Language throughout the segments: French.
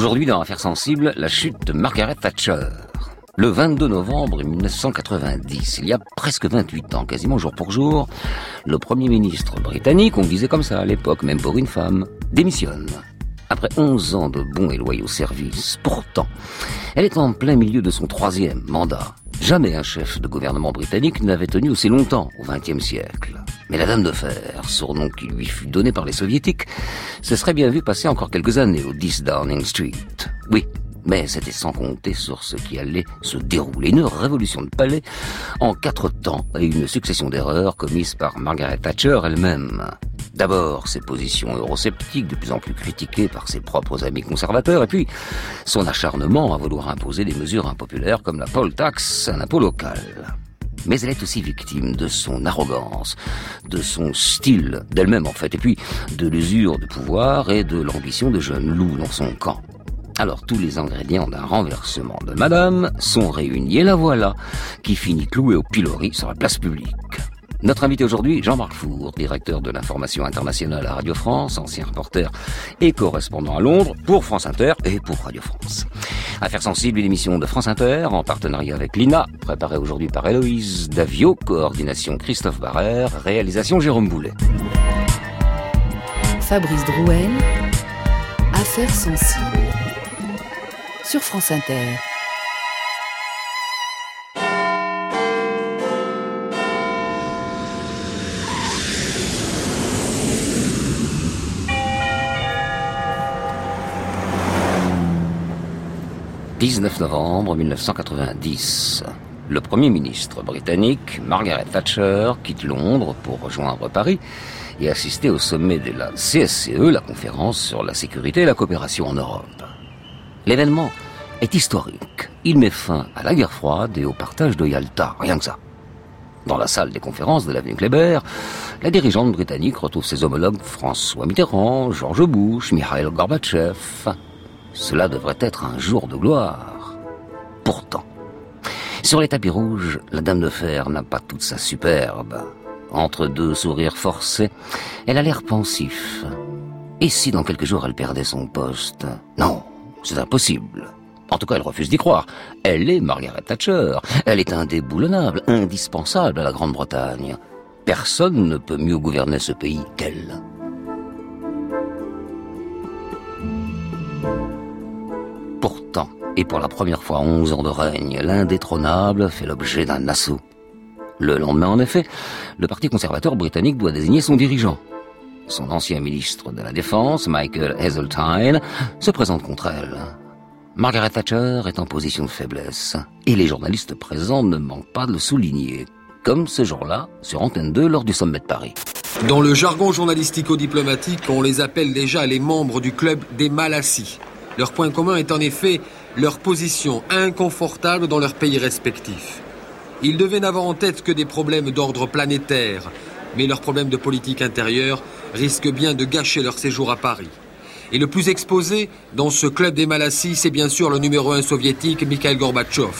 Aujourd'hui, dans Affaires sensibles, la chute de Margaret Thatcher. Le 22 novembre 1990, il y a presque 28 ans, quasiment jour pour jour, le Premier ministre britannique, on disait comme ça à l'époque, même pour une femme, démissionne. Après 11 ans de bons et loyaux services, pourtant, elle est en plein milieu de son troisième mandat. Jamais un chef de gouvernement britannique n'avait tenu aussi longtemps au XXe siècle. Mais la Dame de Fer, surnom qui lui fut donné par les soviétiques, se serait bien vu passer encore quelques années au 10 Downing Street. Oui, mais c'était sans compter sur ce qui allait se dérouler. Une révolution de palais en quatre temps et une succession d'erreurs commises par Margaret Thatcher elle-même. D'abord, ses positions eurosceptiques, de plus en plus critiquées par ses propres amis conservateurs, et puis son acharnement à vouloir imposer des mesures impopulaires comme la poll tax, un impôt local. Mais elle est aussi victime de son arrogance, de son style d'elle-même en fait, et puis de l'usure de pouvoir et de l'ambition de jeune loup dans son camp. Alors tous les ingrédients d'un renversement de madame sont réunis et la voilà qui finit clouée au pilori sur la place publique. Notre invité aujourd'hui, Jean-Marc Four, directeur de l'information internationale à Radio France, ancien reporter et correspondant à Londres pour France Inter et pour Radio France. Affaires sensibles, une émission de France Inter en partenariat avec l'INA, préparée aujourd'hui par Héloïse Davio, coordination Christophe Barrère, réalisation Jérôme Boulet. Fabrice Drouel, Affaires sensibles sur France Inter. 19 novembre 1990. Le Premier ministre britannique, Margaret Thatcher, quitte Londres pour rejoindre Paris et assister au sommet de la CSCE, la conférence sur la sécurité et la coopération en Europe. L'événement est historique. Il met fin à la guerre froide et au partage de Yalta, rien que ça. Dans la salle des conférences de l'avenue Kléber, la dirigeante britannique retrouve ses homologues François Mitterrand, George Bush, Mikhail Gorbatchev, cela devrait être un jour de gloire. Pourtant, sur les tapis rouges, la Dame de Fer n'a pas toute sa superbe. Entre deux sourires forcés, elle a l'air pensif. Et si dans quelques jours elle perdait son poste? Non, c'est impossible. En tout cas, elle refuse d'y croire. Elle est Margaret Thatcher. Elle est indéboulonnable, indispensable à la Grande-Bretagne. Personne ne peut mieux gouverner ce pays qu'elle. Pourtant, et pour la première fois en 11 ans de règne, l'indétrônable fait l'objet d'un assaut. Le lendemain, en effet, le Parti conservateur britannique doit désigner son dirigeant. Son ancien ministre de la Défense, Michael Heseltine, se présente contre elle. Margaret Thatcher est en position de faiblesse, et les journalistes présents ne manquent pas de le souligner, comme ce jour-là sur Antenne 2 lors du sommet de Paris. Dans le jargon journalistico-diplomatique, on les appelle déjà les membres du club des Malassis. Leur point commun est en effet leur position inconfortable dans leurs pays respectifs. Ils devaient n'avoir en tête que des problèmes d'ordre planétaire, mais leurs problèmes de politique intérieure risquent bien de gâcher leur séjour à Paris. Et le plus exposé dans ce club des Malassis, c'est bien sûr le numéro un soviétique Mikhail Gorbatchev.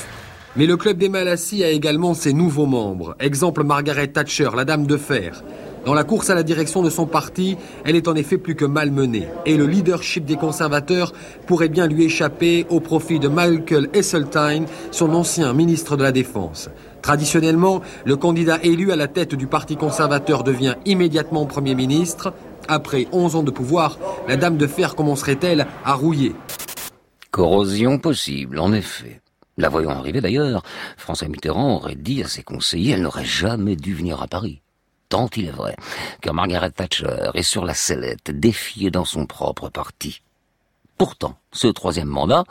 Mais le club des Malassis a également ses nouveaux membres. Exemple Margaret Thatcher, la dame de fer, dans la course à la direction de son parti, elle est en effet plus que malmenée. Et le leadership des conservateurs pourrait bien lui échapper au profit de Michael Heseltine, son ancien ministre de la Défense. Traditionnellement, le candidat élu à la tête du Parti conservateur devient immédiatement Premier ministre. Après 11 ans de pouvoir, la Dame de Fer commencerait-elle à rouiller? Corrosion possible, en effet. La voyant arriver d'ailleurs, François Mitterrand aurait dit à ses conseillers, elle n'aurait jamais dû venir à Paris tant il est vrai que Margaret Thatcher est sur la sellette, défiée dans son propre parti. Pourtant, ce troisième mandat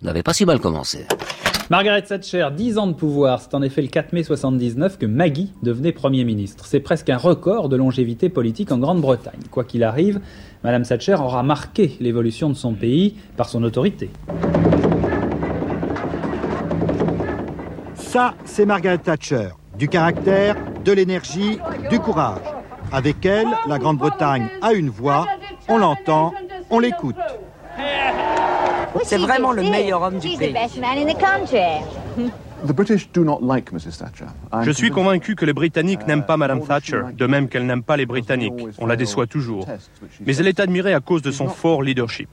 n'avait pas si mal commencé. Margaret Thatcher, 10 ans de pouvoir, c'est en effet le 4 mai 79 que Maggie devenait Premier ministre. C'est presque un record de longévité politique en Grande-Bretagne. Quoi qu'il arrive, Madame Thatcher aura marqué l'évolution de son pays par son autorité. Ça, c'est Margaret Thatcher. Du caractère, de l'énergie, du courage. Avec elle, la Grande-Bretagne a une voix, on l'entend, on l'écoute. C'est vraiment le meilleur homme du pays. Je suis convaincu que les Britanniques n'aiment pas Madame Thatcher, de même qu'elle n'aime pas les Britanniques. On la déçoit toujours. Mais elle est admirée à cause de son fort leadership.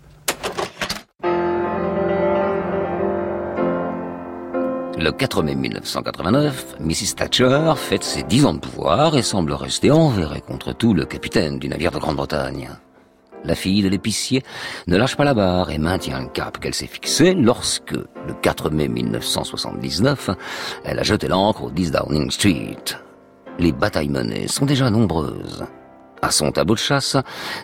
Le 4 mai 1989, Mrs. Thatcher fête ses 10 ans de pouvoir et semble rester envers contre tout le capitaine du navire de Grande-Bretagne. La fille de l'épicier ne lâche pas la barre et maintient le cap qu'elle s'est fixé lorsque, le 4 mai 1979, elle a jeté l'ancre au 10 Downing Street. Les batailles menées sont déjà nombreuses. À son tableau de chasse,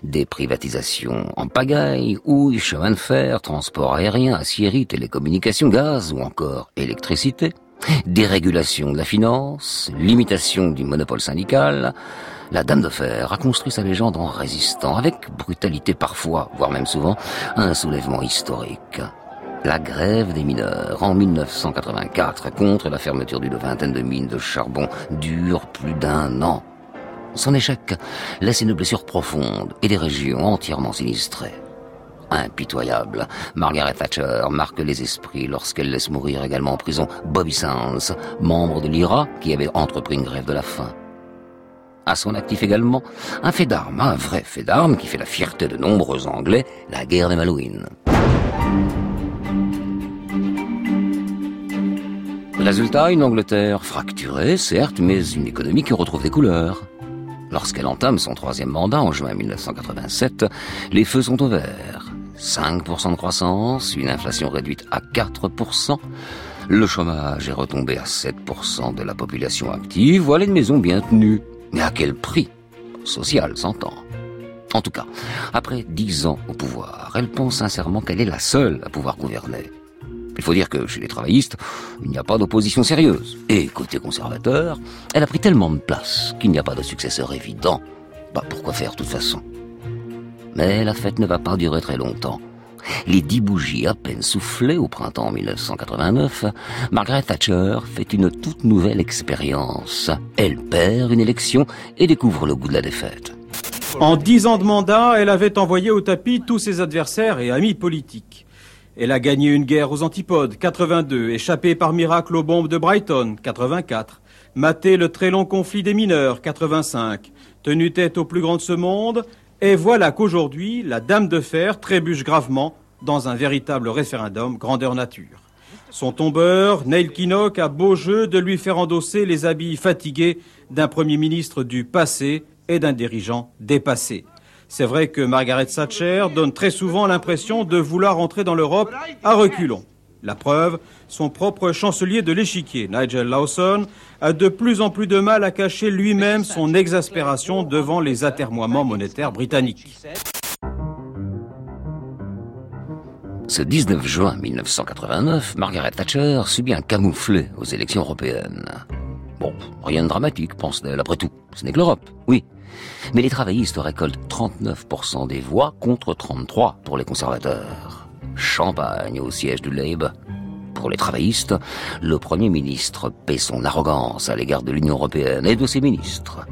des privatisations en pagaille, houilles, chemin de fer, transport aérien, aciérie, télécommunications, gaz ou encore électricité, dérégulation de la finance, limitation du monopole syndical, la Dame de Fer a construit sa légende en résistant, avec brutalité parfois, voire même souvent, à un soulèvement historique. La grève des mineurs en 1984 contre la fermeture d'une vingtaine de mines de charbon dure plus d'un an. Son échec laisse une blessure profonde et des régions entièrement sinistrées. Impitoyable, Margaret Thatcher marque les esprits lorsqu'elle laisse mourir également en prison Bobby Sands, membre de l'IRA qui avait entrepris une grève de la faim. À son actif également, un fait d'armes, un vrai fait d'armes qui fait la fierté de nombreux Anglais, la guerre des Malouines. Résultat, une Angleterre fracturée, certes, mais une économie qui retrouve des couleurs. Lorsqu'elle entame son troisième mandat en juin 1987, les feux sont au vert. 5% de croissance, une inflation réduite à 4%, le chômage est retombé à 7% de la population active, voilà une maison bien tenue. Mais à quel prix? Social, s'entend. En tout cas, après dix ans au pouvoir, elle pense sincèrement qu'elle est la seule à pouvoir gouverner. Il faut dire que chez les travaillistes, il n'y a pas d'opposition sérieuse. Et côté conservateur, elle a pris tellement de place qu'il n'y a pas de successeur évident. Bah pourquoi faire de toute façon? Mais la fête ne va pas durer très longtemps. Les dix bougies à peine soufflées au printemps 1989, Margaret Thatcher fait une toute nouvelle expérience. Elle perd une élection et découvre le goût de la défaite. En dix ans de mandat, elle avait envoyé au tapis tous ses adversaires et amis politiques. Elle a gagné une guerre aux antipodes, 82, échappé par miracle aux bombes de Brighton, 84, maté le très long conflit des mineurs, 85, tenu tête au plus grand de ce monde, et voilà qu'aujourd'hui, la Dame de Fer trébuche gravement dans un véritable référendum grandeur nature. Son tombeur, Neil Kinnock, a beau jeu de lui faire endosser les habits fatigués d'un Premier ministre du passé et d'un dirigeant dépassé. C'est vrai que Margaret Thatcher donne très souvent l'impression de vouloir entrer dans l'Europe à reculons. La preuve, son propre chancelier de l'échiquier, Nigel Lawson, a de plus en plus de mal à cacher lui-même son exaspération devant les atermoiements monétaires britanniques. Ce 19 juin 1989, Margaret Thatcher subit un camouflet aux élections européennes. Bon, rien de dramatique, pense-t-elle, après tout. Ce n'est que l'Europe, oui. Mais les travaillistes récoltent 39% des voix contre 33% pour les conservateurs. Champagne au siège du Labour. Pour les travaillistes, le Premier ministre paie son arrogance à l'égard de l'Union européenne et de ses ministres.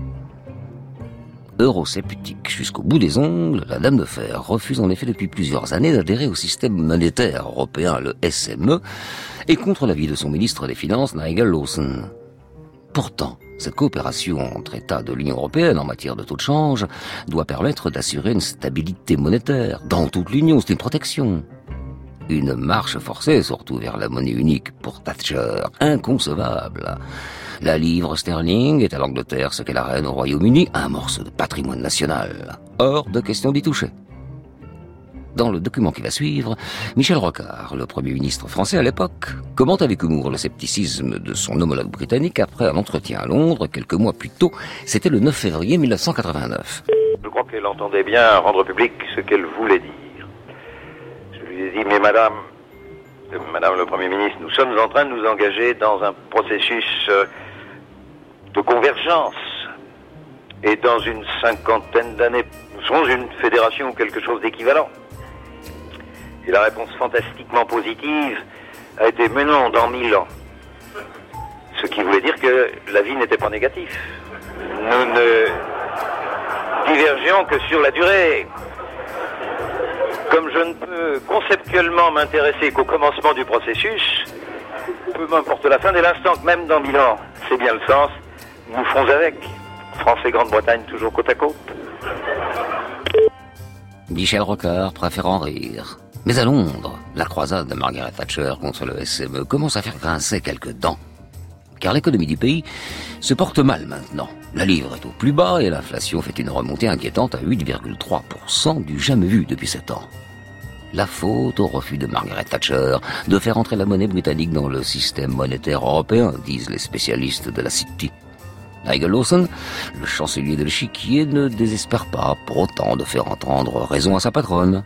Eurosceptique jusqu'au bout des ongles, la Dame de Fer refuse en effet depuis plusieurs années d'adhérer au système monétaire européen, le SME, et contre l'avis de son ministre des Finances, Nigel Lawson. Pourtant, cette coopération entre États de l'Union européenne en matière de taux de change doit permettre d'assurer une stabilité monétaire dans toute l'Union. C'est une protection. Une marche forcée, surtout vers la monnaie unique pour Thatcher, inconcevable. La livre sterling est à l'Angleterre ce qu'est la reine au Royaume-Uni, un morceau de patrimoine national. Hors de question d'y toucher. Dans le document qui va suivre, Michel Rocard, le Premier ministre français à l'époque, commente avec humour le scepticisme de son homologue britannique après un entretien à Londres quelques mois plus tôt. C'était le 9 février 1989. Je crois qu'elle entendait bien rendre public ce qu'elle voulait dire. Je lui ai dit, mais madame, euh, madame le Premier ministre, nous sommes en train de nous engager dans un processus euh, de convergence. Et dans une cinquantaine d'années, nous serons une fédération ou quelque chose d'équivalent. Et la réponse fantastiquement positive a été mais non, dans mille ans. Ce qui voulait dire que la vie n'était pas négative. Nous ne divergeons que sur la durée. Comme je ne peux conceptuellement m'intéresser qu'au commencement du processus, peu m'importe la fin dès l'instant que même dans mille ans, c'est bien le sens, nous ferons avec. France et Grande-Bretagne toujours côte à côte. Michel Rocard préfère en rire. Mais à Londres, la croisade de Margaret Thatcher contre le SME commence à faire grincer quelques dents. Car l'économie du pays se porte mal maintenant. La livre est au plus bas et l'inflation fait une remontée inquiétante à 8,3% du jamais vu depuis 7 ans. La faute au refus de Margaret Thatcher de faire entrer la monnaie britannique dans le système monétaire européen, disent les spécialistes de la City. Nigel Lawson, le chancelier de l'échiquier, ne désespère pas pour autant de faire entendre raison à sa patronne.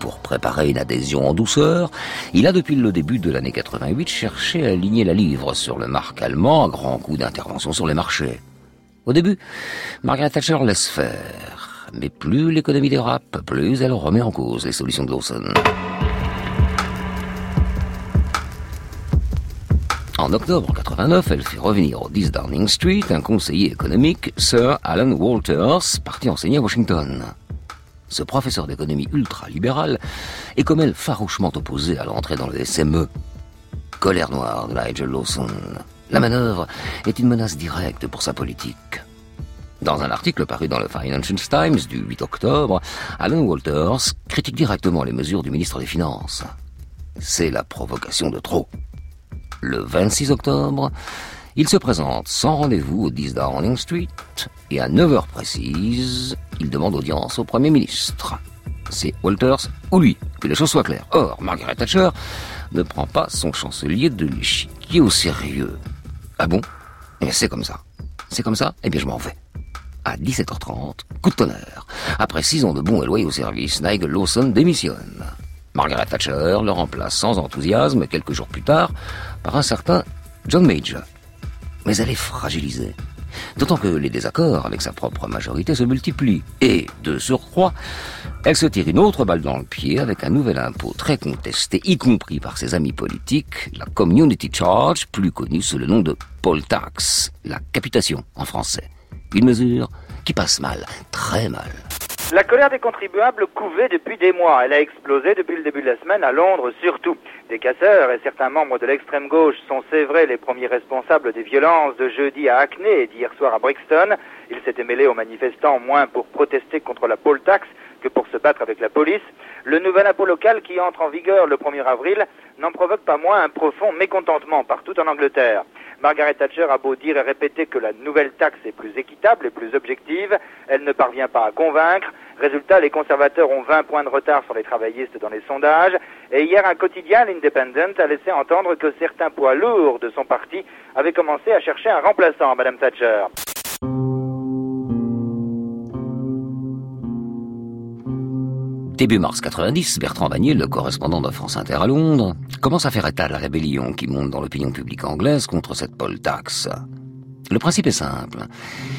Pour préparer une adhésion en douceur, il a depuis le début de l'année 88 cherché à aligner la livre sur le marque allemand à grands coups d'intervention sur les marchés. Au début, Margaret Thatcher laisse faire. Mais plus l'économie dérape, plus elle remet en cause les solutions de Lawson. En octobre 89, elle fait revenir au 10 Downing Street un conseiller économique, Sir Alan Walters, parti enseigner à Washington. Ce professeur d'économie ultra-libéral est comme elle farouchement opposé à l'entrée dans le SME. Colère noire de Nigel Lawson. La manœuvre est une menace directe pour sa politique. Dans un article paru dans le Financial Times du 8 octobre, Alan Walters critique directement les mesures du ministre des Finances. C'est la provocation de trop. Le 26 octobre, il se présente sans rendez-vous au 10 Downing Street et à 9h précises, il demande audience au Premier ministre. C'est Walters ou lui, que les choses soient claires. Or, Margaret Thatcher ne prend pas son chancelier de l'échiquier au sérieux. Ah bon? Eh bien, c'est comme ça. C'est comme ça? Eh bien, je m'en vais. À 17h30, coup de tonnerre. Après six ans de bons et loyaux services, Nigel Lawson démissionne. Margaret Thatcher le remplace sans enthousiasme quelques jours plus tard par un certain John Major. Mais elle est fragilisée. D'autant que les désaccords avec sa propre majorité se multiplient. Et, de surcroît, elle se tire une autre balle dans le pied avec un nouvel impôt très contesté, y compris par ses amis politiques, la Community Charge, plus connue sous le nom de Poll Tax, la capitation en français. Une mesure qui passe mal, très mal. La colère des contribuables couvait depuis des mois. Elle a explosé depuis le début de la semaine à Londres surtout. Des casseurs et certains membres de l'extrême gauche sont, c'est vrai, les premiers responsables des violences de jeudi à Hackney et d'hier soir à Brixton. Ils s'étaient mêlés aux manifestants moins pour protester contre la poll tax que pour se battre avec la police. Le nouvel impôt local qui entre en vigueur le 1er avril n'en provoque pas moins un profond mécontentement partout en Angleterre. Margaret Thatcher a beau dire et répéter que la nouvelle taxe est plus équitable et plus objective, elle ne parvient pas à convaincre. Résultat, les conservateurs ont 20 points de retard sur les travaillistes dans les sondages. Et hier, un quotidien, l'Independent, a laissé entendre que certains poids lourds de son parti avaient commencé à chercher un remplaçant à Madame Thatcher. Début mars 90, Bertrand Vanier, le correspondant de France Inter à Londres, commence à faire état de la rébellion qui monte dans l'opinion publique anglaise contre cette poll tax. Le principe est simple.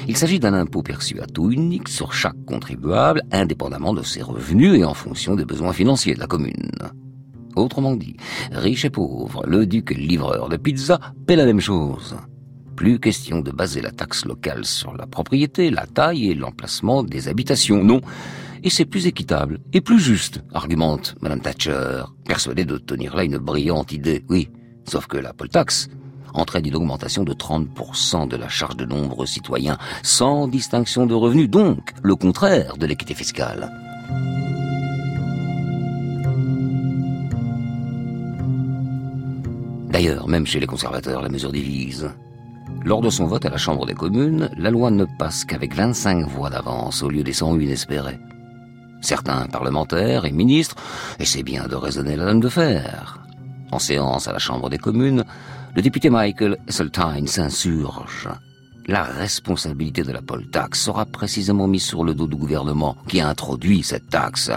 Il s'agit d'un impôt perçu à taux unique sur chaque contribuable, indépendamment de ses revenus et en fonction des besoins financiers de la commune. Autrement dit, riche et pauvre, le duc et livreur de pizza paient la même chose. Plus question de baser la taxe locale sur la propriété, la taille et l'emplacement des habitations. Non, et c'est plus équitable et plus juste, argumente Madame Thatcher, persuadée de tenir là une brillante idée. Oui, sauf que la poll tax entraîne une augmentation de 30% de la charge de nombreux citoyens, sans distinction de revenus, donc le contraire de l'équité fiscale. D'ailleurs, même chez les conservateurs, la mesure divise. Lors de son vote à la Chambre des communes, la loi ne passe qu'avec 25 voix d'avance au lieu des 101 espérées. Certains parlementaires et ministres essaient bien de raisonner la dame de fer. En séance à la Chambre des communes, le député Michael Esseltine s'insurge. La responsabilité de la poll tax sera précisément mise sur le dos du gouvernement qui a introduit cette taxe.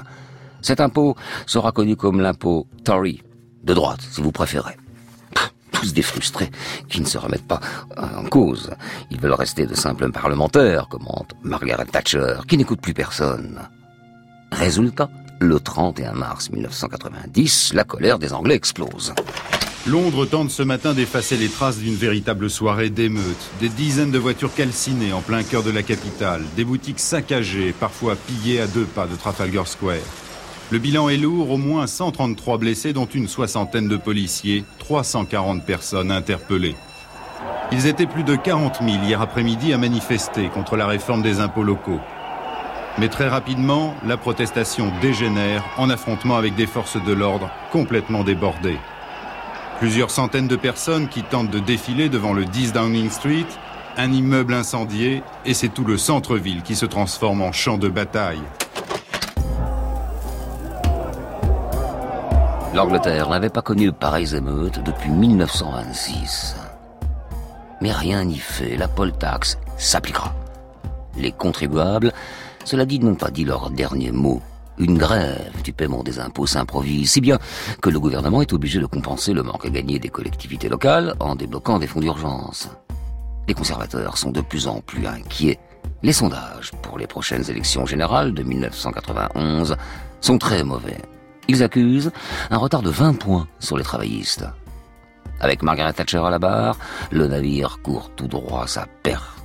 Cet impôt sera connu comme l'impôt Tory, de droite si vous préférez. Tous des frustrés qui ne se remettent pas en cause. Ils veulent rester de simples parlementaires, commente Margaret Thatcher, qui n'écoute plus personne. Résultat, le 31 mars 1990, la colère des Anglais explose. Londres tente ce matin d'effacer les traces d'une véritable soirée d'émeute. Des dizaines de voitures calcinées en plein cœur de la capitale, des boutiques saccagées, parfois pillées à deux pas de Trafalgar Square. Le bilan est lourd, au moins 133 blessés, dont une soixantaine de policiers, 340 personnes interpellées. Ils étaient plus de 40 000 hier après-midi à manifester contre la réforme des impôts locaux. Mais très rapidement, la protestation dégénère en affrontement avec des forces de l'ordre complètement débordées. Plusieurs centaines de personnes qui tentent de défiler devant le 10 Downing Street, un immeuble incendié, et c'est tout le centre-ville qui se transforme en champ de bataille. L'Angleterre n'avait pas connu de pareilles émeutes depuis 1926. Mais rien n'y fait, la poll tax s'appliquera. Les contribuables, cela dit, n'ont pas dit leur dernier mot. Une grève du paiement des impôts s'improvise, si bien que le gouvernement est obligé de compenser le manque à gagner des collectivités locales en débloquant des fonds d'urgence. Les conservateurs sont de plus en plus inquiets. Les sondages pour les prochaines élections générales de 1991 sont très mauvais. Ils accusent un retard de 20 points sur les travaillistes. Avec Margaret Thatcher à la barre, le navire court tout droit sa perte.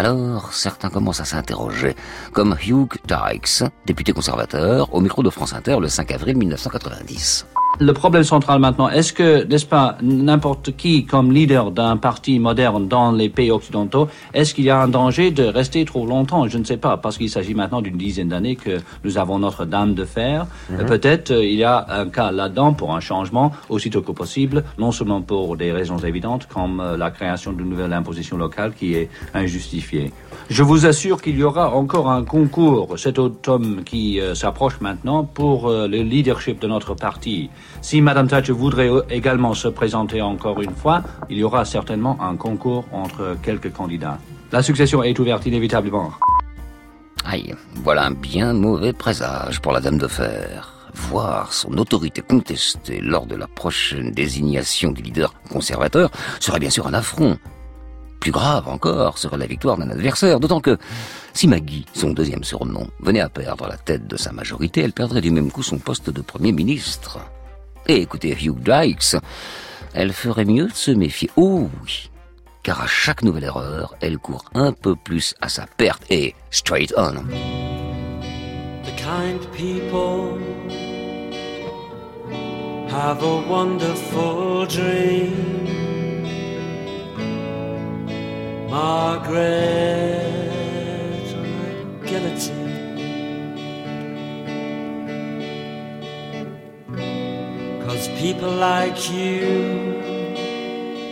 Alors, certains commencent à s'interroger, comme Hugh Dykes, député conservateur, au micro de France Inter le 5 avril 1990 le problème central maintenant, est-ce que, n'est-ce pas, n'importe qui, comme leader d'un parti moderne dans les pays occidentaux, est-ce qu'il y a un danger de rester trop longtemps? Je ne sais pas, parce qu'il s'agit maintenant d'une dizaine d'années que nous avons Notre-Dame de fer. Mhm. Peut-être euh, il y a un cas là-dedans pour un changement aussitôt que possible, non seulement pour des raisons évidentes comme euh, la création d'une nouvelle imposition locale qui est injustifiée. Je vous assure qu'il y aura encore un concours cet automne qui euh, s'approche maintenant pour le leadership de notre parti. Si Madame Thatcher voudrait également se présenter encore une fois, il y aura certainement un concours entre quelques candidats. La succession est ouverte inévitablement. Aïe, voilà un bien mauvais présage pour la Dame de Fer. Voir son autorité contestée lors de la prochaine désignation du leader conservateur serait bien sûr un affront. Plus grave encore serait la victoire d'un adversaire, d'autant que si Maggie, son deuxième surnom, venait à perdre la tête de sa majorité, elle perdrait du même coup son poste de Premier ministre. Et écoutez Hugh Dykes, elle ferait mieux de se méfier. Oh oui, car à chaque nouvelle erreur, elle court un peu plus à sa perte et straight on. The kind people have a wonderful dream. Margaret like you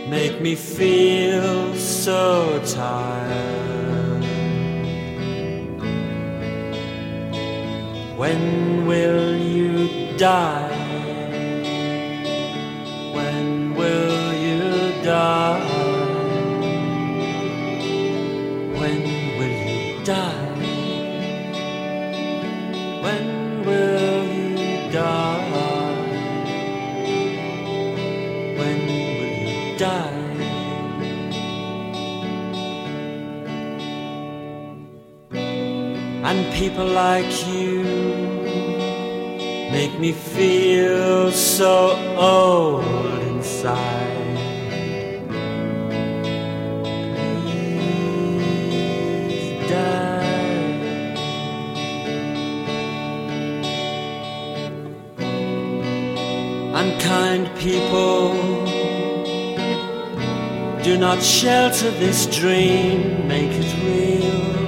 make me feel so tired. When will you die? People like you make me feel so old inside. Please die. Unkind people do not shelter this dream, make it real.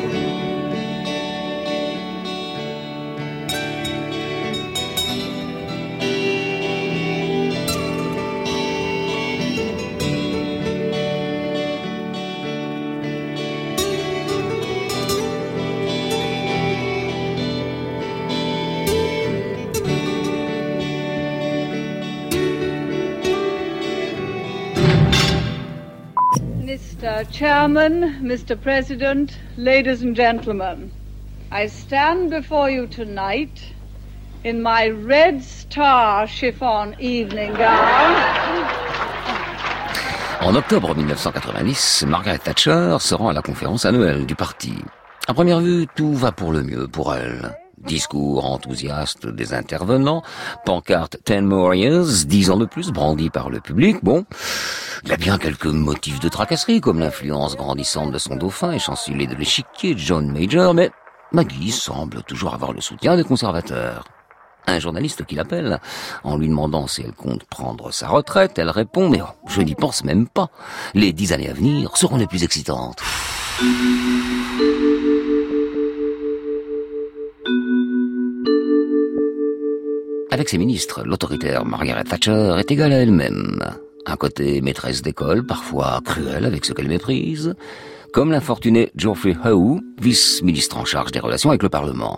Make the dream real. Make it real. Chairman, Mr. President, ladies and gentlemen, I stand before you tonight in my red star chiffon evening gown. En octobre 1990, Margaret Thatcher se rend à la conférence annuelle du parti. À première vue, tout va pour le mieux pour elle. Discours enthousiaste des intervenants, pancarte Ten more years, dix ans de plus brandis par le public. Bon, il y a bien quelques motifs de tracasserie, comme l'influence grandissante de son dauphin et chancelier de l'échiquier, John Major, mais Maggie semble toujours avoir le soutien des conservateurs. Un journaliste qui l'appelle, en lui demandant si elle compte prendre sa retraite, elle répond, mais je n'y pense même pas. Les dix années à venir seront les plus excitantes. Avec ses ministres, l'autoritaire Margaret Thatcher est égale à elle-même. Un côté maîtresse d'école, parfois cruelle avec ce qu'elle méprise, comme l'infortuné Geoffrey Howe, vice-ministre en charge des relations avec le Parlement.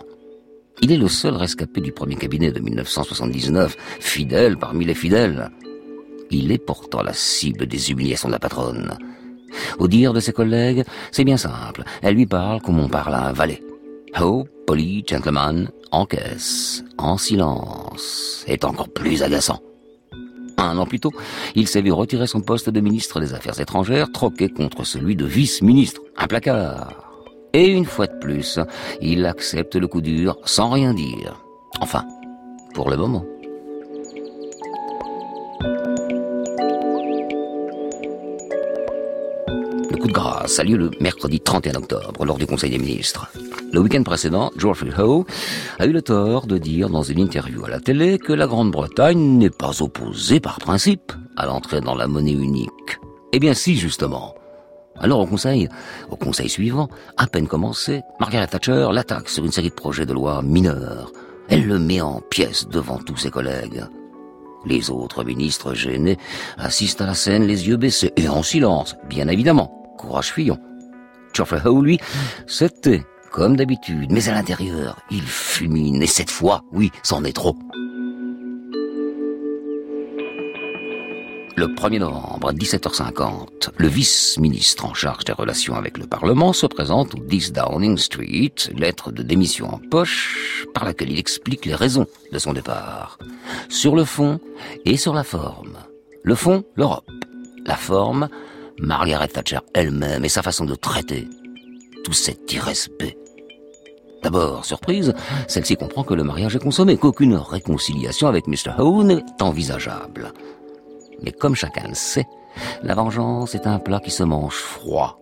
Il est le seul rescapé du premier cabinet de 1979, fidèle parmi les fidèles. Il est pourtant la cible des humiliations de la patronne. Au dire de ses collègues, c'est bien simple. Elle lui parle comme on parle à un valet. Howe, poli, gentleman, encaisse, en silence, est encore plus agaçant. Un an plus tôt, il s'est vu retirer son poste de ministre des Affaires étrangères, troqué contre celui de vice-ministre. Un placard. Et une fois de plus, il accepte le coup dur sans rien dire. Enfin, pour le moment. Coup de grâce a lieu le mercredi 31 octobre lors du Conseil des ministres. Le week-end précédent, Geoffrey Howe a eu le tort de dire dans une interview à la télé que la Grande-Bretagne n'est pas opposée par principe à l'entrée dans la monnaie unique. Eh bien si, justement. Alors au Conseil, au Conseil suivant, à peine commencé, Margaret Thatcher l'attaque sur une série de projets de loi mineurs. Elle le met en pièces devant tous ses collègues. Les autres ministres gênés assistent à la scène les yeux baissés et en silence, bien évidemment. Courage Fillon. Geoffrey lui, c'était comme d'habitude, mais à l'intérieur, il fulmine, et cette fois, oui, c'en est trop. Le 1er novembre, à 17h50, le vice-ministre en charge des relations avec le Parlement se présente au 10 Downing Street, lettre de démission en poche, par laquelle il explique les raisons de son départ. Sur le fond et sur la forme. Le fond, l'Europe. La forme, Margaret Thatcher elle-même et sa façon de traiter tout cet irrespect. D'abord, surprise, celle-ci comprend que le mariage est consommé, qu'aucune réconciliation avec Mr. Howe n'est envisageable. Mais comme chacun le sait, la vengeance est un plat qui se mange froid.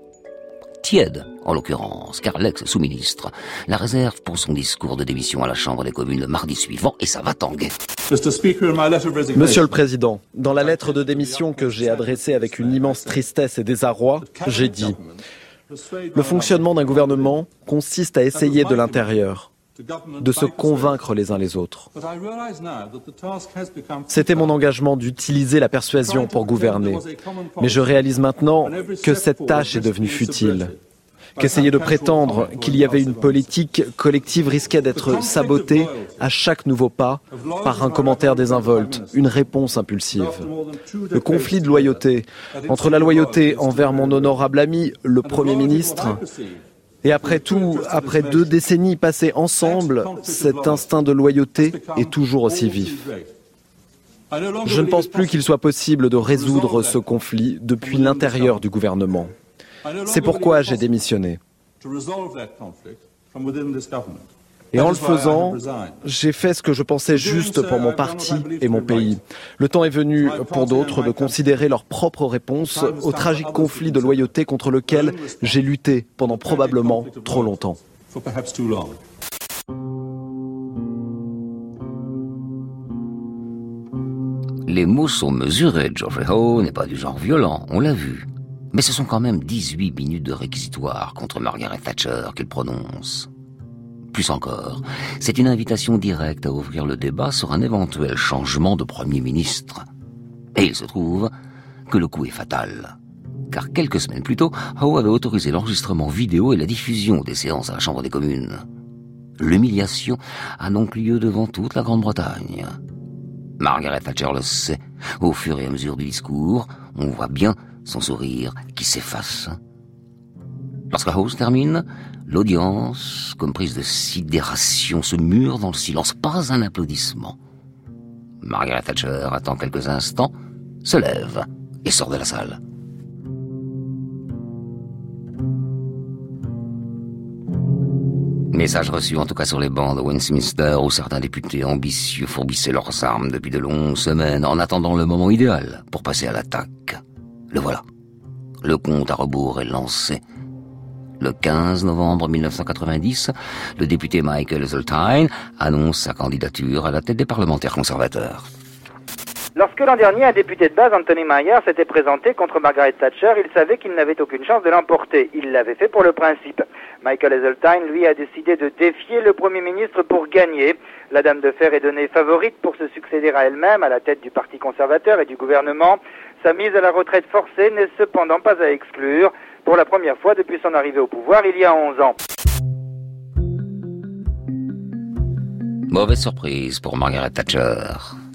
Tiède, en l'occurrence, car l'ex-sous-ministre la réserve pour son discours de démission à la Chambre des communes le mardi suivant, et ça va tanguer. Monsieur le Président, dans la lettre de démission que j'ai adressée avec une immense tristesse et désarroi, j'ai dit le fonctionnement d'un gouvernement consiste à essayer de l'intérieur, de se convaincre les uns les autres. C'était mon engagement d'utiliser la persuasion pour gouverner, mais je réalise maintenant que cette tâche est devenue futile qu'essayer de prétendre qu'il y avait une politique collective risquait d'être sabotée à chaque nouveau pas par un commentaire désinvolte, une réponse impulsive. Le conflit de loyauté entre la loyauté envers mon honorable ami, le Premier ministre, et après tout, après deux décennies passées ensemble, cet instinct de loyauté est toujours aussi vif. Je ne pense plus qu'il soit possible de résoudre ce conflit depuis l'intérieur du gouvernement. C'est pourquoi j'ai démissionné. Et en le faisant, j'ai fait ce que je pensais juste pour mon parti et mon pays. Le temps est venu pour d'autres de considérer leur propre réponse au tragique conflit de loyauté contre lequel j'ai lutté pendant probablement trop longtemps. Les mots sont mesurés. Geoffrey Howe n'est pas du genre violent, on l'a vu. Mais ce sont quand même 18 minutes de réquisitoire contre Margaret Thatcher qu'il prononce. Plus encore, c'est une invitation directe à ouvrir le débat sur un éventuel changement de Premier ministre. Et il se trouve que le coup est fatal. Car quelques semaines plus tôt, Howe avait autorisé l'enregistrement vidéo et la diffusion des séances à la Chambre des communes. L'humiliation a donc lieu devant toute la Grande-Bretagne. Margaret Thatcher le sait. Au fur et à mesure du discours, on voit bien son sourire qui s'efface. Lorsque House termine, l'audience, comme prise de sidération, se mure dans le silence, pas un applaudissement. Margaret Thatcher attend quelques instants, se lève et sort de la salle. Message reçu en tout cas sur les bancs de Westminster où certains députés ambitieux fourbissaient leurs armes depuis de longues semaines en attendant le moment idéal pour passer à l'attaque. Le voilà. Le compte à rebours est lancé. Le 15 novembre 1990, le député Michael Zoltine annonce sa candidature à la tête des parlementaires conservateurs. Lorsque l'an dernier, un député de base, Anthony Mayer, s'était présenté contre Margaret Thatcher, il savait qu'il n'avait aucune chance de l'emporter. Il l'avait fait pour le principe. Michael Heseltine, lui, a décidé de défier le Premier ministre pour gagner. La Dame de Fer est donnée favorite pour se succéder à elle-même à la tête du Parti conservateur et du gouvernement. Sa mise à la retraite forcée n'est cependant pas à exclure, pour la première fois depuis son arrivée au pouvoir il y a 11 ans. Mauvaise surprise pour Margaret Thatcher.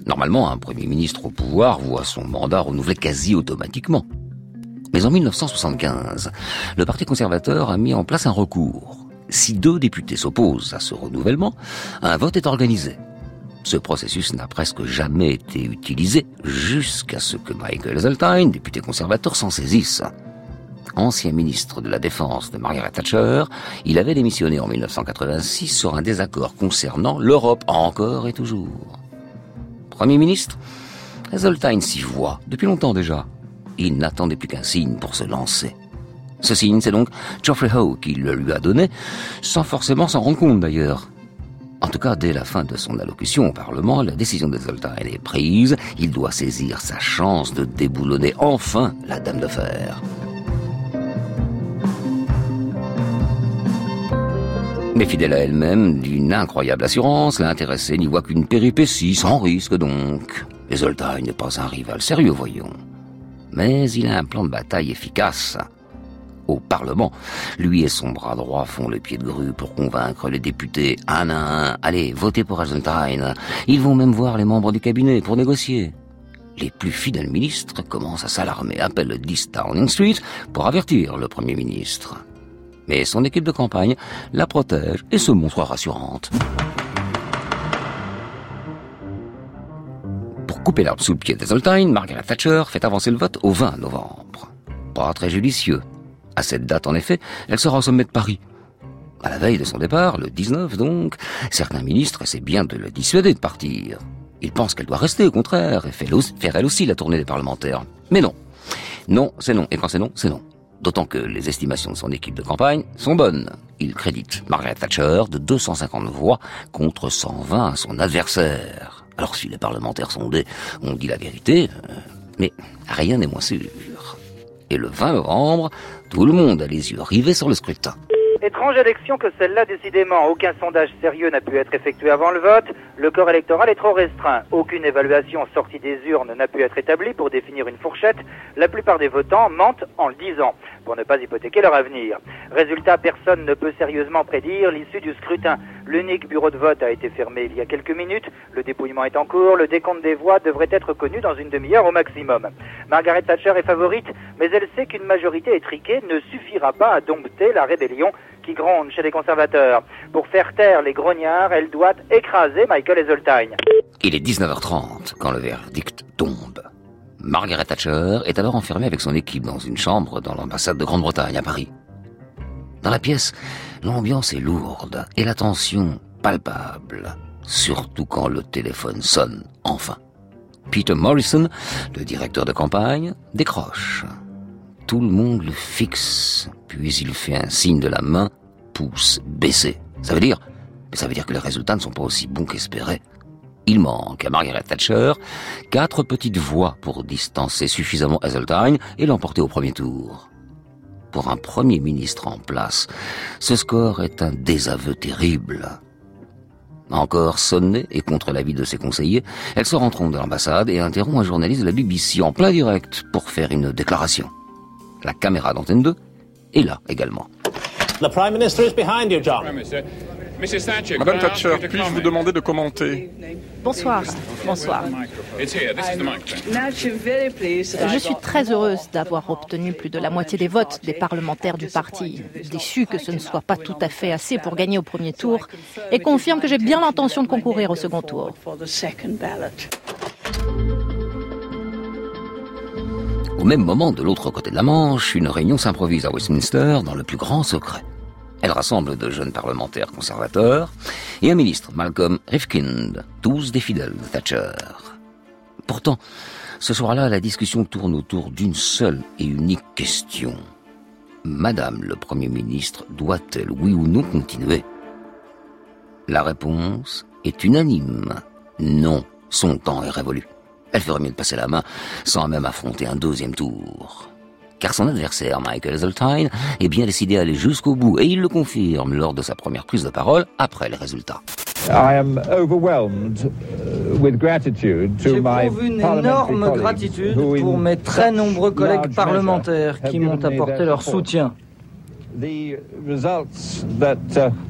Normalement, un Premier ministre au pouvoir voit son mandat renouvelé quasi automatiquement. Mais en 1975, le Parti conservateur a mis en place un recours. Si deux députés s'opposent à ce renouvellement, un vote est organisé. Ce processus n'a presque jamais été utilisé jusqu'à ce que Michael Zoltine, député conservateur, s'en saisisse. Ancien ministre de la Défense de Margaret Thatcher, il avait démissionné en 1986 sur un désaccord concernant l'Europe encore et toujours. Premier ministre, Zoltine s'y voit depuis longtemps déjà. Il n'attendait plus qu'un signe pour se lancer. Ce signe, c'est donc Geoffrey Howe qui le lui a donné, sans forcément s'en rendre compte d'ailleurs. En tout cas, dès la fin de son allocution au Parlement, la décision de Zoltine est prise. Il doit saisir sa chance de déboulonner enfin la Dame de Fer. Mais fidèle à elle-même, d'une incroyable assurance, l'intéressé n'y voit qu'une péripétie, sans risque donc. Et Zoltine n'est pas un rival sérieux, voyons. Mais il a un plan de bataille efficace. Au Parlement, lui et son bras droit font le pied de grue pour convaincre les députés un à un. Allez, votez pour Zoltine. Ils vont même voir les membres du cabinet pour négocier. Les plus fidèles ministres commencent à s'alarmer, appellent 10 Downing Street pour avertir le Premier ministre mais son équipe de campagne la protège et se montre rassurante. Pour couper l'arbre sous le pied des Margaret Thatcher fait avancer le vote au 20 novembre. Pas très judicieux. À cette date, en effet, elle sera au sommet de Paris. À la veille de son départ, le 19 donc, certains ministres essaient bien de le dissuader de partir. Ils pensent qu'elle doit rester, au contraire, et faire elle aussi la tournée des parlementaires. Mais non. Non, c'est non. Et quand c'est non, c'est non. D'autant que les estimations de son équipe de campagne sont bonnes. Il crédite Margaret Thatcher de 250 voix contre 120 à son adversaire. Alors si les parlementaires sondés ont dit la vérité, euh, mais rien n'est moins sûr. Et le 20 novembre, tout le monde a les yeux rivés sur le scrutin. Étrange élection que celle-là, décidément. Aucun sondage sérieux n'a pu être effectué avant le vote. Le corps électoral est trop restreint. Aucune évaluation sortie des urnes n'a pu être établie pour définir une fourchette. La plupart des votants mentent en le disant, pour ne pas hypothéquer leur avenir. Résultat, personne ne peut sérieusement prédire l'issue du scrutin. L'unique bureau de vote a été fermé il y a quelques minutes. Le dépouillement est en cours. Le décompte des voix devrait être connu dans une demi-heure au maximum. Margaret Thatcher est favorite, mais elle sait qu'une majorité étriquée ne suffira pas à dompter la rébellion qui gronde chez les conservateurs. Pour faire taire les grognards, elle doit écraser Michael Heseltine. Il est 19h30 quand le verdict tombe. Margaret Thatcher est alors enfermée avec son équipe dans une chambre dans l'ambassade de Grande-Bretagne à Paris. Dans la pièce, l'ambiance est lourde et la tension palpable, surtout quand le téléphone sonne enfin. Peter Morrison, le directeur de campagne, décroche. Tout le monde le fixe, puis il fait un signe de la main, pouce baissé. Ça veut dire, ça veut dire que les résultats ne sont pas aussi bons qu'espérés. Il manque à Margaret Thatcher quatre petites voix pour distancer suffisamment Hazeltine et l'emporter au premier tour. Pour un premier ministre en place, ce score est un désaveu terrible. Encore sonnée et contre l'avis de ses conseillers, elle se rentre de l'ambassade et interrompt un journaliste de la BBC en plein direct pour faire une déclaration. La caméra d'antenne 2 est là également. The Prime Minister is behind you, John. Madame Thatcher, puis-je vous demander de commenter? Bonsoir. Bonsoir. Je suis très heureuse d'avoir obtenu plus de la moitié des votes des parlementaires du parti. Déçue que ce ne soit pas tout à fait assez pour gagner au premier tour et confirme que j'ai bien l'intention de concourir au second tour. Au même moment, de l'autre côté de la Manche, une réunion s'improvise à Westminster dans le plus grand secret. Elle rassemble de jeunes parlementaires conservateurs et un ministre, Malcolm Rifkind, tous des fidèles de Thatcher. Pourtant, ce soir-là, la discussion tourne autour d'une seule et unique question. Madame le Premier ministre doit-elle, oui ou non, continuer? La réponse est unanime. Non, son temps est révolu. Elle ferait mieux de passer la main sans même affronter un deuxième tour. Car son adversaire, Michael Heseltine, est bien décidé à aller jusqu'au bout et il le confirme lors de sa première prise de parole après les résultats. J'éprouve une énorme gratitude pour mes très nombreux collègues parlementaires qui m'ont apporté leur soutien. Les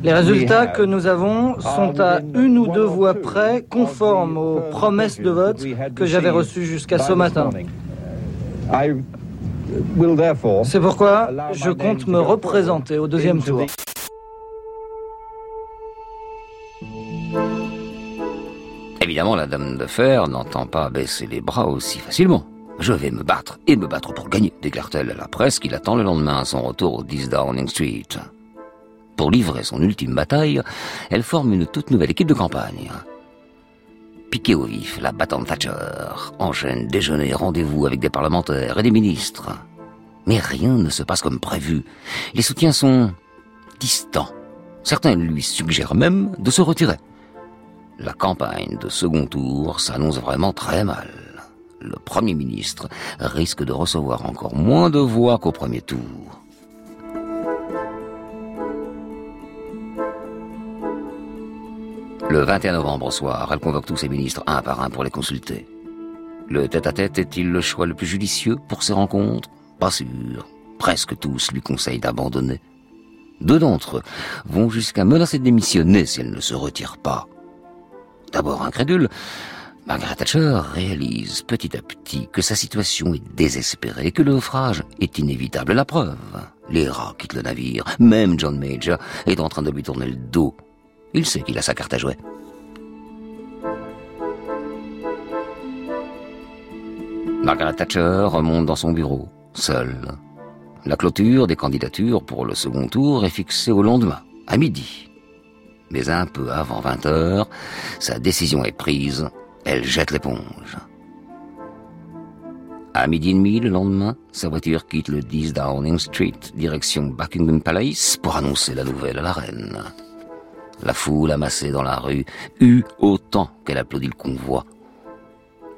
résultats que nous avons sont à une ou deux voix près conformes aux promesses de vote que j'avais reçues jusqu'à ce matin. C'est pourquoi je compte me représenter au deuxième tour. Évidemment, la dame de fer n'entend pas baisser les bras aussi facilement. Je vais me battre et me battre pour gagner, déclare-t-elle à la presse qui l'attend le lendemain à son retour au 10 Downing Street. Pour livrer son ultime bataille, elle forme une toute nouvelle équipe de campagne. Piquée au vif, la battante Thatcher enchaîne déjeuner rendez-vous avec des parlementaires et des ministres. Mais rien ne se passe comme prévu. Les soutiens sont distants. Certains lui suggèrent même de se retirer. La campagne de second tour s'annonce vraiment très mal. Le Premier ministre risque de recevoir encore moins de voix qu'au premier tour. Le 21 novembre soir, elle convoque tous ses ministres un par un pour les consulter. Le tête-à-tête est-il le choix le plus judicieux pour ces rencontres? Pas sûr. Presque tous lui conseillent d'abandonner. Deux d'entre eux vont jusqu'à menacer de démissionner si elle ne se retire pas. D'abord incrédule, Margaret Thatcher réalise petit à petit que sa situation est désespérée, que le naufrage est inévitable. La preuve, les rats quittent le navire. Même John Major est en train de lui tourner le dos. Il sait qu'il a sa carte à jouer. Margaret Thatcher remonte dans son bureau, seule. La clôture des candidatures pour le second tour est fixée au lendemain, à midi. Mais un peu avant 20 heures, sa décision est prise, elle jette l'éponge. À midi et demi le lendemain, sa voiture quitte le 10 Downing Street, direction Buckingham Palace, pour annoncer la nouvelle à la reine. La foule amassée dans la rue eut autant qu'elle applaudit le convoi.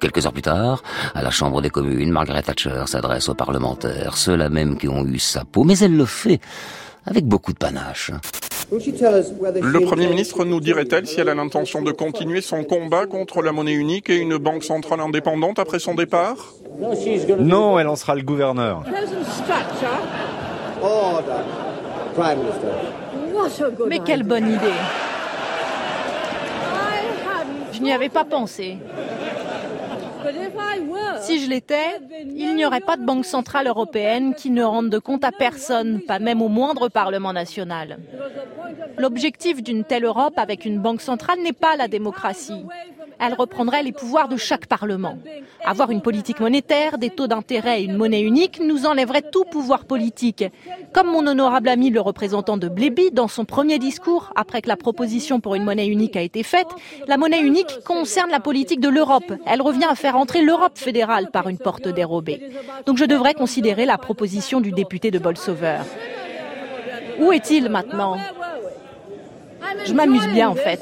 Quelques heures plus tard, à la Chambre des communes, Margaret Thatcher s'adresse aux parlementaires, ceux-là même qui ont eu sa peau, mais elle le fait avec beaucoup de panache. Le Premier ministre nous dirait-elle si elle a l'intention de continuer son combat contre la monnaie unique et une banque centrale indépendante après son départ? Non, elle en sera le gouverneur. Mais quelle bonne idée Je n'y avais pas pensé. Si je l'étais, il n'y aurait pas de banque centrale européenne qui ne rende de compte à personne, pas même au moindre Parlement national. L'objectif d'une telle Europe avec une banque centrale n'est pas la démocratie. Elle reprendrait les pouvoirs de chaque Parlement. Avoir une politique monétaire, des taux d'intérêt et une monnaie unique nous enlèverait tout pouvoir politique. Comme mon honorable ami le représentant de Bléby dans son premier discours, après que la proposition pour une monnaie unique a été faite, la monnaie unique concerne la politique de l'Europe. Elle revient à faire entrer l'Europe fédérale par une porte dérobée. Donc je devrais considérer la proposition du député de Bolsover. Où est-il maintenant? Je m'amuse bien en fait.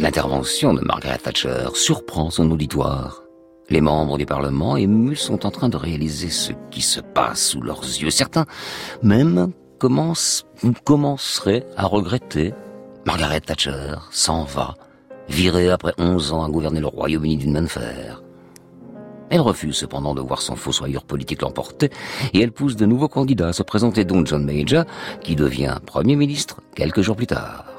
L'intervention de Margaret Thatcher surprend son auditoire. Les membres du Parlement émus sont en train de réaliser ce qui se passe sous leurs yeux. Certains même commencent commenceraient à regretter. Margaret Thatcher s'en va, virée après 11 ans à gouverner le Royaume-Uni d'une main de fer. Elle refuse cependant de voir son fossoyeur politique l'emporter et elle pousse de nouveaux candidats à se présenter dont John Major, qui devient Premier ministre quelques jours plus tard.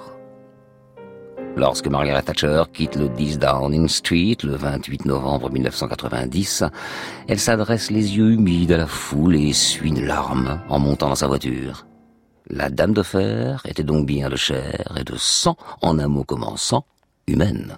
Lorsque Margaret Thatcher quitte le 10 Downing Street le 28 novembre 1990, elle s'adresse les yeux humides à la foule et essuie une larme en montant dans sa voiture. La dame de fer était donc bien de chair et de sang, en un mot commençant, humaine.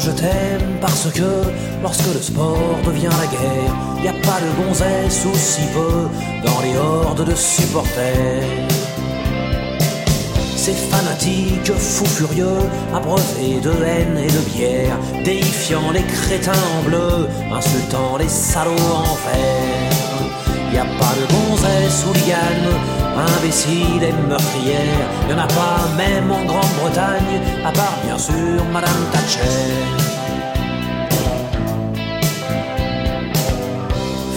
Je t'aime parce que lorsque le sport devient la guerre, y a pas de gonzesse ou si peu dans les hordes de supporters. Ces fanatiques fous furieux, abreuvés de haine et de bière, déifiant les crétins en bleu, insultant les salauds en vert. Y a pas de gonzesse ou liane, imbécile et meurtrière, y en a pas même en Grande-Bretagne, à part bien sûr Madame Thatcher.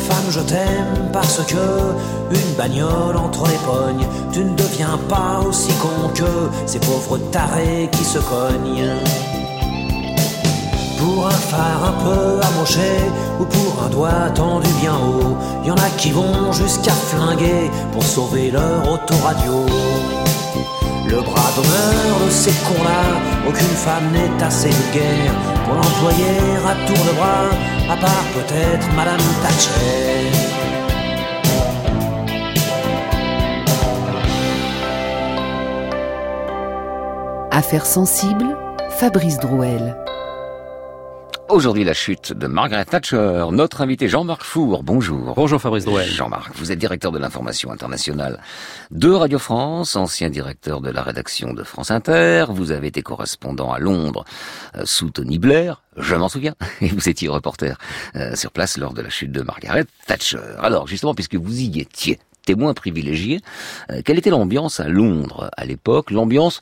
Femme, je t'aime parce que une bagnole entre les pognes, tu ne deviens pas aussi con que ces pauvres tarés qui se cognent. Pour un phare un peu amoché ou pour un doigt tendu bien haut, y en a qui vont jusqu'à flinguer pour sauver leur autoradio. Le bras d'honneur de ces cons-là, aucune femme n'est assez de guerre pour l'employer à tour de bras, à part peut-être Madame Thatcher. Affaires sensibles, Fabrice Drouel. Aujourd'hui, la chute de Margaret Thatcher. Notre invité Jean-Marc Four, bonjour. Bonjour Fabrice Drouel. Jean-Marc, vous êtes directeur de l'information internationale de Radio France, ancien directeur de la rédaction de France Inter. Vous avez été correspondant à Londres euh, sous Tony Blair, je m'en souviens. Et vous étiez reporter euh, sur place lors de la chute de Margaret Thatcher. Alors, justement, puisque vous y étiez témoin privilégié, euh, quelle était l'ambiance à Londres à l'époque? L'ambiance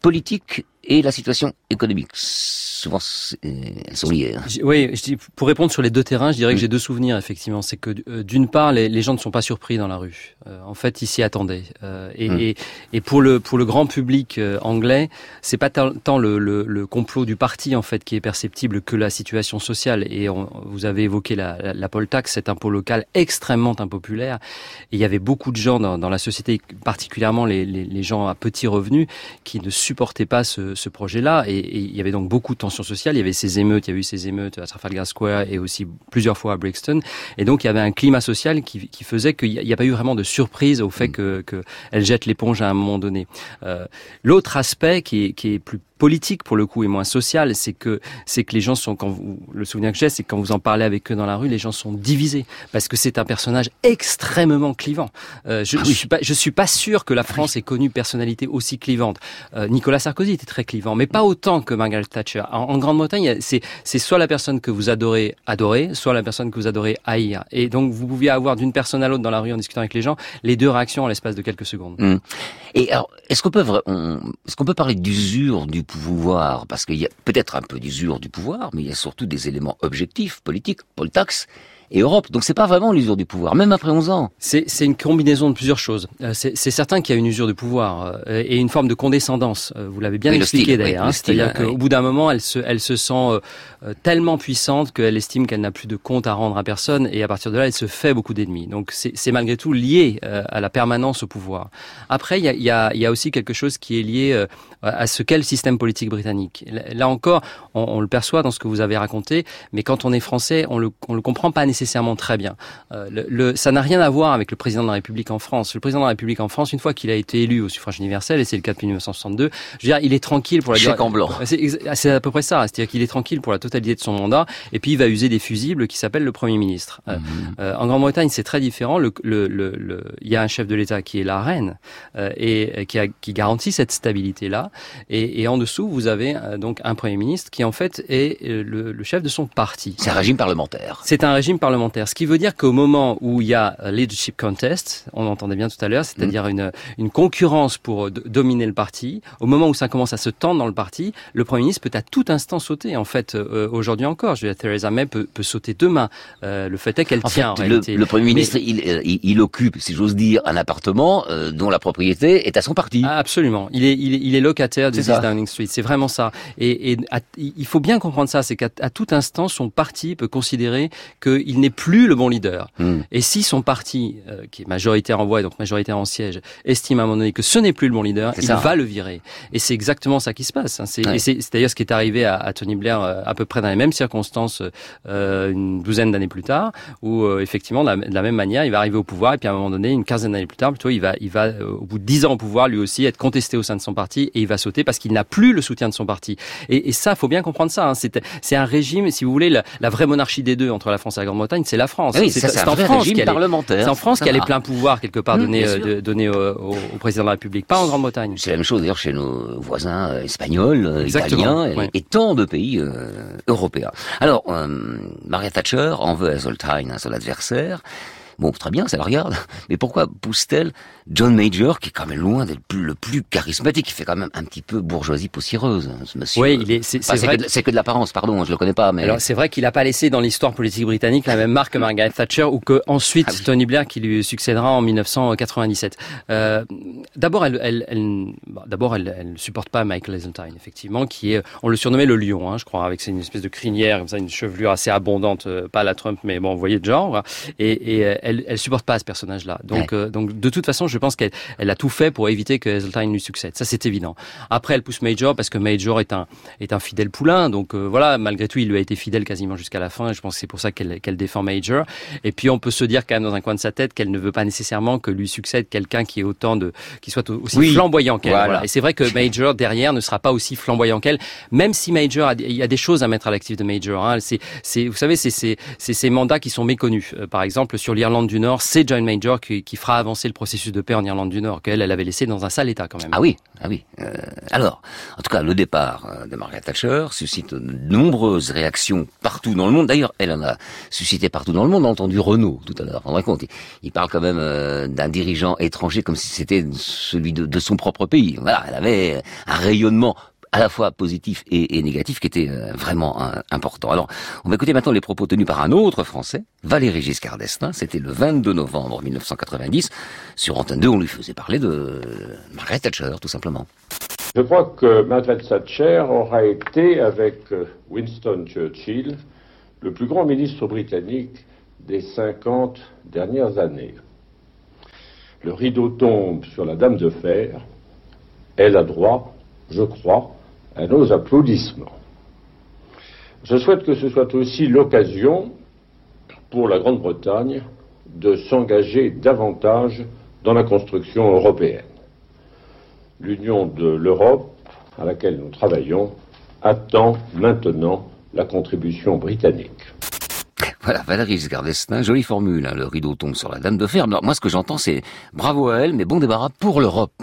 politique et la situation économique. Souvent, elles sont liées. Hein. Oui, je dis, pour répondre sur les deux terrains, je dirais que j'ai deux souvenirs, effectivement. C'est que, euh, d'une part, les, les, gens ne sont pas surpris dans la rue. Euh, en fait, ils s'y attendaient. Euh, et, mm. et, et, pour, le, pour le grand public anglais, c'est pas tant le, le, le, complot du parti, en fait, qui est perceptible que la situation sociale. Et on, vous avez évoqué la, la, la poll tax, cet impôt local extrêmement impopulaire. Et il y avait beaucoup de gens dans, dans la société, particulièrement les, les, les gens à petits revenus, qui ne supportaient pas ce, ce projet-là. Et, et, il y avait donc beaucoup de tensions sociales. Il y avait ces émeutes, il y a eu ces émeutes à Trafalgar Square et aussi plusieurs fois à Brixton. Et donc il y avait un climat social qui, qui faisait qu'il n'y a, pas eu vraiment de surprise au fait que, que elle jette l'éponge à un moment donné. Euh, L'autre aspect qui est, qui est plus politique pour le coup et moins social, c'est que c'est que les gens sont quand vous le souvenir que j'ai, c'est que quand vous en parlez avec eux dans la rue, les gens sont divisés parce que c'est un personnage extrêmement clivant. Euh, je, je suis pas je suis pas sûr que la France ait connu personnalité aussi clivante. Euh, Nicolas Sarkozy était très clivant, mais pas autant que Margaret Thatcher. En, en Grande-Bretagne, c'est c'est soit la personne que vous adorez adorer, soit la personne que vous adorez haïr. Et donc vous pouviez avoir d'une personne à l'autre dans la rue en discutant avec les gens les deux réactions en l'espace de quelques secondes. Mmh. Et alors, est-ce qu'on peut est-ce qu'on peut parler d'usure du pouvoir, parce qu'il y a peut-être un peu d'usure du pouvoir, mais il y a surtout des éléments objectifs, politiques, Paul Tax, et Europe. Donc c'est pas vraiment l'usure du pouvoir, même après 11 ans. C'est une combinaison de plusieurs choses. Euh, c'est certain qu'il y a une usure du pouvoir euh, et une forme de condescendance. Euh, vous l'avez bien oui, expliqué d'ailleurs. Oui, hein, C'est-à-dire qu'au bout d'un moment, elle se, elle se sent tellement puissante qu'elle estime qu'elle n'a plus de compte à rendre à personne et à partir de là, elle se fait beaucoup d'ennemis. Donc c'est malgré tout lié à la permanence au pouvoir. Après, il y a, y, a, y a, aussi quelque chose qui est lié à ce qu'est le système politique britannique. Là encore, on, on, le perçoit dans ce que vous avez raconté, mais quand on est français, on le, on le comprend pas nécessairement très bien. Euh, le, le, ça n'a rien à voir avec le président de la République en France. Le président de la République en France, une fois qu'il a été élu au suffrage universel, et c'est le cas depuis 1962, je veux dire, il est tranquille pour la Chèque en blanc. C'est à peu près ça. C'est-à-dire qu'il est tranquille pour la totalité de son mandat, et puis il va user des fusibles qui s'appellent le Premier ministre. Mmh. Euh, en Grande-Bretagne, c'est très différent. Le, le, le, il y a un chef de l'État qui est la reine euh, et qui, a, qui, garantit cette stabilité-là. Et, et, en dessous, vous avez donc un Premier ministre qui en fait est le, chef de son parti. C'est un régime parlementaire. C'est un régime parlementaire parlementaire. Ce qui veut dire qu'au moment où il y a leadership contest, on entendait bien tout à l'heure, c'est-à-dire une, une concurrence pour dominer le parti, au moment où ça commence à se tendre dans le parti, le Premier ministre peut à tout instant sauter. En fait, aujourd'hui encore, je veux dire, Theresa May peut, peut sauter demain. le fait est qu'elle tient. le, le, Premier ministre, il, il, occupe, si j'ose dire, un appartement dont la propriété est à son parti. Ah, absolument. Il est, il est, il est locataire de Downing Street. C'est vraiment ça. Et, et il faut bien comprendre ça, c'est qu'à tout instant, son parti peut considérer qu'il n'est plus le bon leader. Hmm. Et si son parti, euh, qui est majoritaire en voix et donc majoritaire en siège, estime à un moment donné que ce n'est plus le bon leader, il va le virer. Et c'est exactement ça qui se passe. Hein. C'est d'ailleurs ce qui est arrivé à, Tony Blair euh, à peu près dans les mêmes circonstances euh, une douzaine d'années plus tard, où effectivement, de la, même manière, il va arriver au pouvoir et puis à un moment donné, une quinzaine d'années plus tard, plutôt, il va, il va au bout de dix ans au pouvoir, lui aussi, être contesté au sein de son parti et il va sauter parce qu'il n'a plus le soutien de son parti. Et, et ça, faut bien comprendre ça. Hein. C'est un régime, si vous voulez, la, la, vraie monarchie des deux entre la France et la Grande-Bretagne, c'est la France. Oui, c'est en France qu'elle C'est en France qu'elle est plein pouvoir quelque part mmh, donné, euh, au, au, président de la République, pas en Grande-Bretagne. C'est la même chose d'ailleurs chez nos voisins euh, espagnols, euh, italiens et, tant de pays européens. Alors, Maria Thatcher en veut à Zoltine, à son adversaire. Bon, très bien, ça la regarde. Mais pourquoi pousse-t-elle John Major, qui est quand même loin d'être le plus charismatique, qui fait quand même un petit peu bourgeoisie poussiéreuse, hein, ce monsieur. Oui, il est, c'est, vrai. C'est que, de l'apparence, pardon, je le connais pas, mais. Alors, c'est vrai qu'il n'a pas laissé dans l'histoire politique britannique la même marque que Margaret Thatcher ou que ensuite ah Tony Blair qui lui succédera en 1997. Euh, d'abord, elle, elle, elle d'abord, elle, elle supporte pas Michael Heseltine, effectivement, qui est, on le surnommait le lion, hein, je crois, avec une espèce de crinière, comme ça, une chevelure assez abondante, euh, pas la Trump, mais bon, vous voyez de genre. Et, et euh, elle, elle supporte pas ce personnage-là. Donc, euh, donc, de toute façon, je pense qu'elle elle a tout fait pour éviter que Heseltine lui succède. Ça, c'est évident. Après, elle pousse Major parce que Major est un est un fidèle poulain. Donc euh, voilà, malgré tout, il lui a été fidèle quasiment jusqu'à la fin. Et je pense que c'est pour ça qu'elle défend Major. Et puis, on peut se dire quand même dans un coin de sa tête qu'elle ne veut pas nécessairement que lui succède quelqu'un qui est autant de qui soit aussi flamboyant qu'elle. Voilà. Et c'est vrai que Major derrière ne sera pas aussi flamboyant qu'elle, même si Major a, il y a des choses à mettre à l'actif de Major. Hein. C'est vous savez c'est c'est ces mandats qui sont méconnus. Euh, par exemple, sur l'Irlande du Nord, c'est John Major qui, qui, fera avancer le processus de en Irlande du Nord, qu'elle elle avait laissé dans un sale état quand même. Ah oui, ah oui. Euh, alors, en tout cas, le départ euh, de Margaret Thatcher suscite de nombreuses réactions partout dans le monde. D'ailleurs, elle en a suscité partout dans le monde. On a entendu Renault tout à l'heure. On compte, il, parle quand même euh, d'un dirigeant étranger comme si c'était celui de, de son propre pays. Voilà, elle avait un rayonnement à la fois positif et, négatif qui était euh, vraiment important. Alors, on va écouter maintenant les propos tenus par un autre Français, Valéry Giscard d'Estaing. C'était le 22 novembre 1990. Sur Antenne 2, on lui faisait parler de Margaret Thatcher, tout simplement. Je crois que Margaret Thatcher aura été, avec euh, Winston Churchill, le plus grand ministre britannique des 50 dernières années. Le rideau tombe sur la Dame de Fer. Elle a droit, je crois, à nos applaudissements. Je souhaite que ce soit aussi l'occasion pour la Grande-Bretagne de s'engager davantage dans la construction européenne. L'Union de l'Europe, à laquelle nous travaillons, attend maintenant la contribution britannique. Voilà, Valérie Giscard d'Estaing, jolie formule, hein, le rideau tombe sur la dame de fer. moi, ce que j'entends, c'est bravo à elle, mais bon débarras pour l'Europe.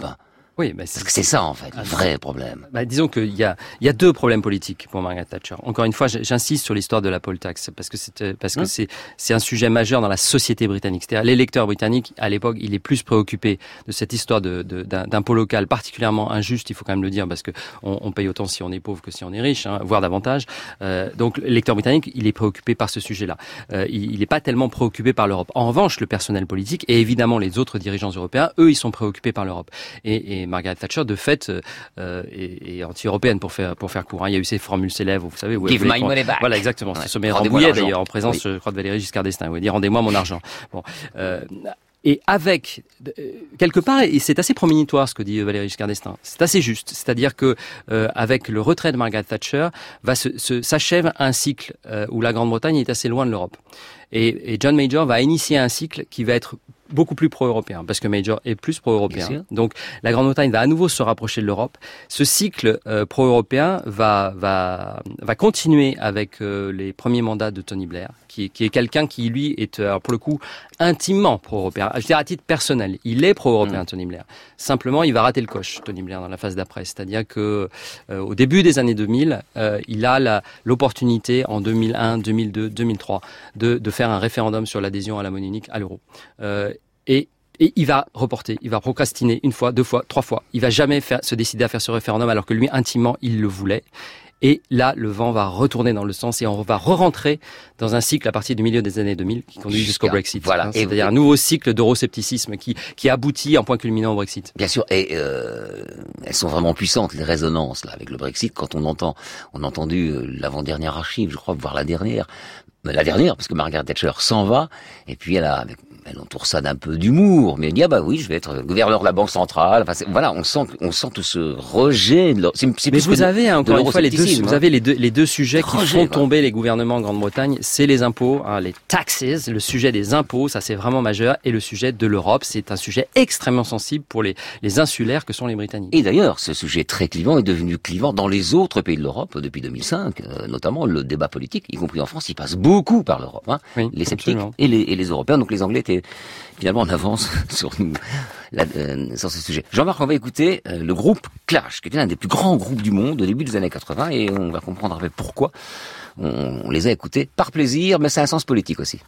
Oui, mais c'est ça en fait, le vrai problème. Bah, disons qu'il y a, y a deux problèmes politiques pour Margaret Thatcher. Encore une fois, j'insiste sur l'histoire de la poll tax parce que c'est parce que hein c'est c'est un sujet majeur dans la société britannique. C'est-à-dire l'électeur britannique à l'époque, il est plus préoccupé de cette histoire de d'impôt local particulièrement injuste. Il faut quand même le dire parce que on, on paye autant si on est pauvre que si on est riche, hein, voire davantage. Euh, donc l'électeur britannique, il est préoccupé par ce sujet-là. Euh, il n'est pas tellement préoccupé par l'Europe. En revanche, le personnel politique et évidemment les autres dirigeants européens, eux, ils sont préoccupés par l'Europe. Et, et Margaret Thatcher, de fait, euh, euh est, anti-européenne pour faire pour faire court. Hein. Il y a eu ces formules célèbres, vous savez. Où Give my money back. Voilà, exactement. Ouais. C'est sommet Rambouillet d'ailleurs en présence, je crois, de Valéry Giscard d'Estaing. Vous dit rendez-moi mon argent. Bon. Euh, et avec quelque part, et c'est assez promonitoire ce que dit Valéry Giscard d'Estaing, c'est assez juste. C'est-à-dire que euh, avec le retrait de Margaret Thatcher, va s'achève un cycle euh, où la Grande-Bretagne est assez loin de l'Europe. Et, et John Major va initier un cycle qui va être beaucoup plus pro-européen, parce que Major est plus pro-européen. Donc la Grande-Bretagne va à nouveau se rapprocher de l'Europe. Ce cycle euh, pro-européen va, va, va continuer avec euh, les premiers mandats de Tony Blair, qui, qui est quelqu'un qui, lui, est, euh, pour le coup, intimement pro-européen. Je veux dire, à titre personnel, il est pro-européen, mm. Tony Blair. Simplement, il va rater le coche, Tony Blair, dans la phase d'après. C'est-à-dire que au début des années 2000, il a l'opportunité en 2001, 2002, 2003 de, de faire un référendum sur l'adhésion à la monnaie unique, à l'euro. Et et il va reporter, il va procrastiner une fois, deux fois, trois fois. Il va jamais faire, se décider à faire ce référendum alors que lui, intimement, il le voulait. Et là, le vent va retourner dans le sens et on va re-rentrer dans un cycle à partir du milieu des années 2000 qui conduit jusqu'au Brexit. Voilà. Hein, c'est-à-dire un nouveau cycle d'euroscepticisme qui, qui aboutit en point culminant au Brexit. Bien sûr. Et euh, elles sont vraiment puissantes, les résonances là avec le Brexit. Quand on entend, on a entendu euh, l'avant-dernière archive, je crois, voire la dernière, la dernière, parce que Margaret Thatcher s'en va, et puis elle a, elle entoure ça d'un peu d'humour, mais elle dit ah bah oui, je vais être gouverneur de la banque centrale. Enfin, voilà, on sent, on sent tout ce rejet. De mais vous avez hein, encore une fois les deux, vous avez les deux, les deux sujets qui font tomber les gouvernements en Grande-Bretagne, c'est les impôts, hein, les taxes, le sujet des impôts, ça c'est vraiment majeur, et le sujet de l'Europe, c'est un sujet extrêmement sensible pour les, les insulaires que sont les Britanniques. Et d'ailleurs, ce sujet très clivant est devenu clivant dans les autres pays de l'Europe depuis 2005, euh, notamment le débat politique, y compris en France, il passe beaucoup par l'Europe. Hein, les sceptiques et les, et les Européens. Donc les Anglais étaient finalement on avance sur nous euh, sur ce sujet. Jean-Marc, on va écouter euh, le groupe Clash, qui était l'un des plus grands groupes du monde au début des années 80, et on va comprendre peu pourquoi on les a écoutés par plaisir, mais c'est un sens politique aussi.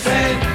said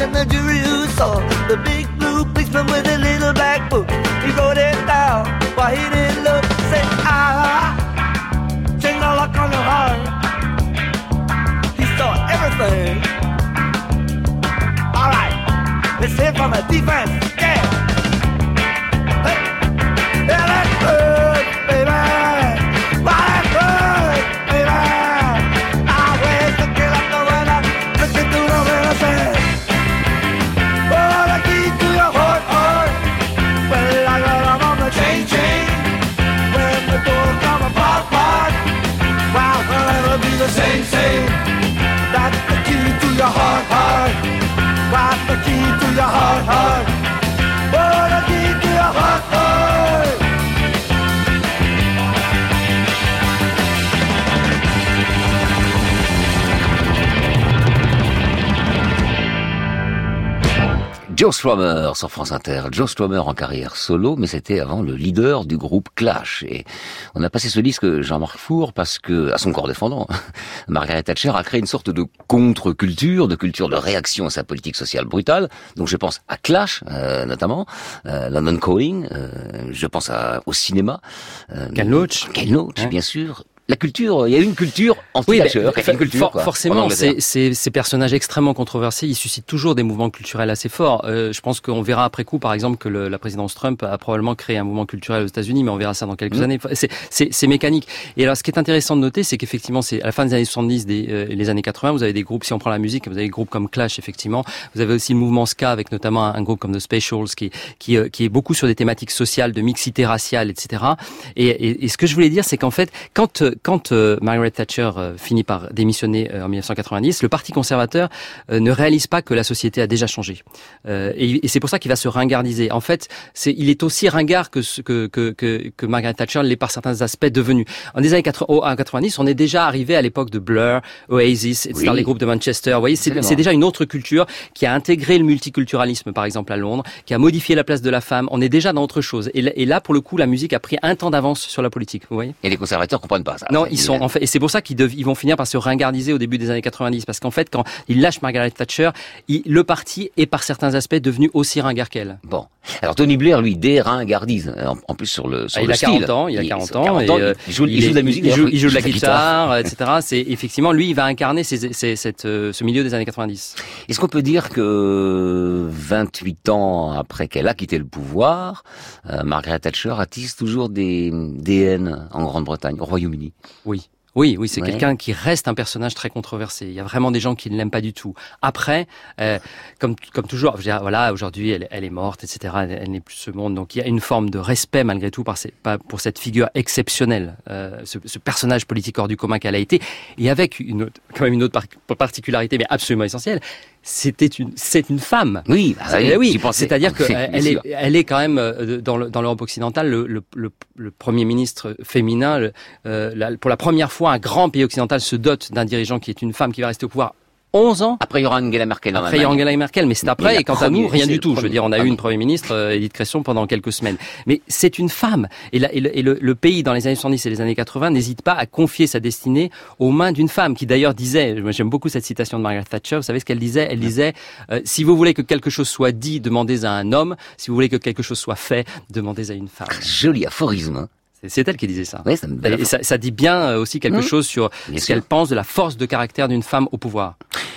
and the jury who saw the big blue policeman with a little black book. He wrote it down while he didn't look. Say, ah, change the lock on your heart. He saw everything. All right, let's hear from the defense. Joe Strummer sur France Inter. Joe Strummer en carrière solo, mais c'était avant le leader du groupe Clash. Et on a passé ce disque Jean-Marc Four parce que, à son corps défendant, Margaret Thatcher a créé une sorte de contre-culture, de culture de réaction à sa politique sociale brutale. Donc je pense à Clash, euh, notamment, euh, London Calling, euh, je pense à, au cinéma. Euh, Ken Loach. Ken Loach, bien sûr la culture, il y a une culture anti-Thatcher. Oui, une culture, for, forcément, ces, ces, ces, personnages extrêmement controversés, ils suscitent toujours des mouvements culturels assez forts. Euh, je pense qu'on verra après coup, par exemple, que le, la présidence Trump a probablement créé un mouvement culturel aux États-Unis, mais on verra ça dans quelques mmh. années. C'est mécanique. Et alors, ce qui est intéressant de noter, c'est qu'effectivement, c'est à la fin des années 70, des, euh, les années 80, vous avez des groupes. Si on prend la musique, vous avez des groupes comme Clash, effectivement. Vous avez aussi le mouvement ska avec notamment un, un groupe comme The Specials, qui, qui, euh, qui est beaucoup sur des thématiques sociales, de mixité raciale, etc. Et, et, et ce que je voulais dire, c'est qu'en fait, quand, quand euh, Margaret Thatcher euh, finit par démissionner euh, en 1990, le Parti conservateur euh, ne réalise pas que la société a déjà changé. et, et c'est pour ça qu'il va se ringardiser. En fait, c'est, il est aussi ringard que, que, que, que, que Margaret Thatcher l'est par certains aspects devenu. En des années 90, on est déjà arrivé à l'époque de Blur, Oasis, etc., oui. les groupes de Manchester. Vous voyez, c'est, c'est déjà une autre culture qui a intégré le multiculturalisme, par exemple, à Londres, qui a modifié la place de la femme. On est déjà dans autre chose. Et, et là, pour le coup, la musique a pris un temps d'avance sur la politique. Vous voyez Et les conservateurs comprennent pas ça. Non, ils sont en fait, et c'est pour ça qu'ils ils vont finir par se ringardiser au début des années 90, parce qu'en fait, quand ils lâchent Margaret Thatcher, il, le parti est par certains aspects devenu aussi ringard qu'elle. Bon, alors Tony Blair, lui, déringardise, en, en plus sur le sur ah, il le a 40 ans, il a 40 ans, 40 ans et, euh, il, joue, il, il, joue, de la musique, il joue, il joue de la guitare, etc. C'est effectivement lui, il va incarner ces, ces, cette, euh, ce milieu des années 90. Est-ce qu'on peut dire que 28 ans après qu'elle a quitté le pouvoir, euh, Margaret Thatcher attise toujours des, des haines en Grande-Bretagne, au Royaume-Uni? Oui. Oui, oui, c'est ouais. quelqu'un qui reste un personnage très controversé. Il y a vraiment des gens qui ne l'aiment pas du tout. Après, euh, comme comme toujours, je veux dire, voilà, aujourd'hui, elle, elle, est morte, etc. Elle, elle n'est plus ce monde, donc il y a une forme de respect malgré tout par ces, pour cette figure exceptionnelle, euh, ce, ce, personnage politique hors du commun qu'elle a été, et avec une autre, quand même une autre particularité, mais absolument essentielle, c'était une c'est une femme. Oui, bah oui, oui. c'est-à-dire qu'elle elle est elle est quand même euh, dans le, dans l'Europe occidentale le, le, le, le, premier ministre féminin euh, la, pour la première fois un grand pays occidental se dote d'un dirigeant qui est une femme qui va rester au pouvoir 11 ans. Après, il y aura Angela Merkel. Après, il y aura Angela Merkel, mais c'est après. Et quant à nous, rien du tout. Je veux dire, on a eu une première ministre, euh, Edith Cresson, pendant quelques semaines. Mais c'est une femme. Et, la, et, le, et le, le, pays, dans les années 70 et les années 80, n'hésite pas à confier sa destinée aux mains d'une femme, qui d'ailleurs disait, j'aime beaucoup cette citation de Margaret Thatcher, vous savez ce qu'elle disait? Elle disait, euh, si vous voulez que quelque chose soit dit, demandez à un homme. Si vous voulez que quelque chose soit fait, demandez à une femme. Joli aphorisme. Hein. C'est elle qui disait ça. Oui, ça et ça, ça, dit bien euh, aussi quelque mmh. chose sur bien ce qu'elle pense de la force de caractère d'une femme au pouvoir.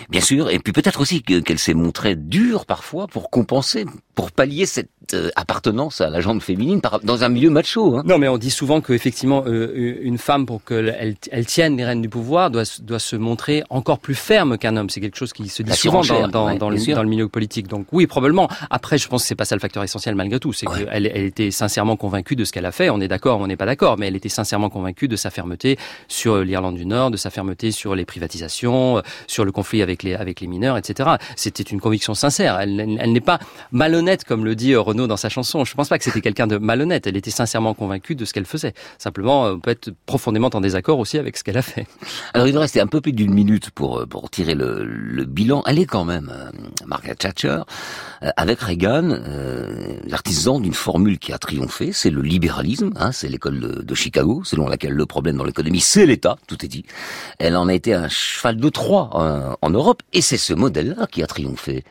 Bien sûr, et puis peut-être aussi qu'elle qu s'est montrée dure parfois pour compenser, pour pallier cette euh, appartenance à la jambe féminine dans un milieu macho. Hein. Non, mais on dit souvent qu'effectivement, euh, une femme, pour qu'elle elle, tienne les rênes du pouvoir, doit, doit se montrer encore plus ferme qu'un homme. C'est quelque chose qui se dit souvent dans, dans, ouais, dans, le, dans, le, milieu politique. Donc oui, probablement. Après, je pense que c'est pas ça le facteur essentiel malgré tout. C'est ouais. qu'elle elle était sincèrement convaincue de ce qu'elle a fait. On est d'accord, on n'est pas d'accord, mais elle était sincèrement convaincue de sa fermeté sur l'Irlande du Nord, de sa fermeté sur les privatisations, sur le conflit avec les, avec les mineurs, etc. C'était une conviction sincère. Elle, n'est pas malhonnête, comme le dit Renaud dans sa chanson. Je ne pense pas que c'était quelqu'un de malhonnête. Elle était sincèrement convaincue de ce qu'elle faisait. Simplement, on peut être profondément en désaccord aussi avec ce qu'elle a fait. Alors, il nous restait un peu plus d'une minute pour, pour tirer le, le, bilan. Elle est quand même, euh, Margaret Thatcher, euh, avec Reagan, euh, l'artisan d'une formule qui a triomphé, c'est le libéralisme. Hein, c'est de, Chicago, selon laquelle le problème dans l'économie, c'est l'État. Tout est dit. Elle en a été un cheval de Troie en, en Europe, et c'est ce modèle-là qui a triomphé.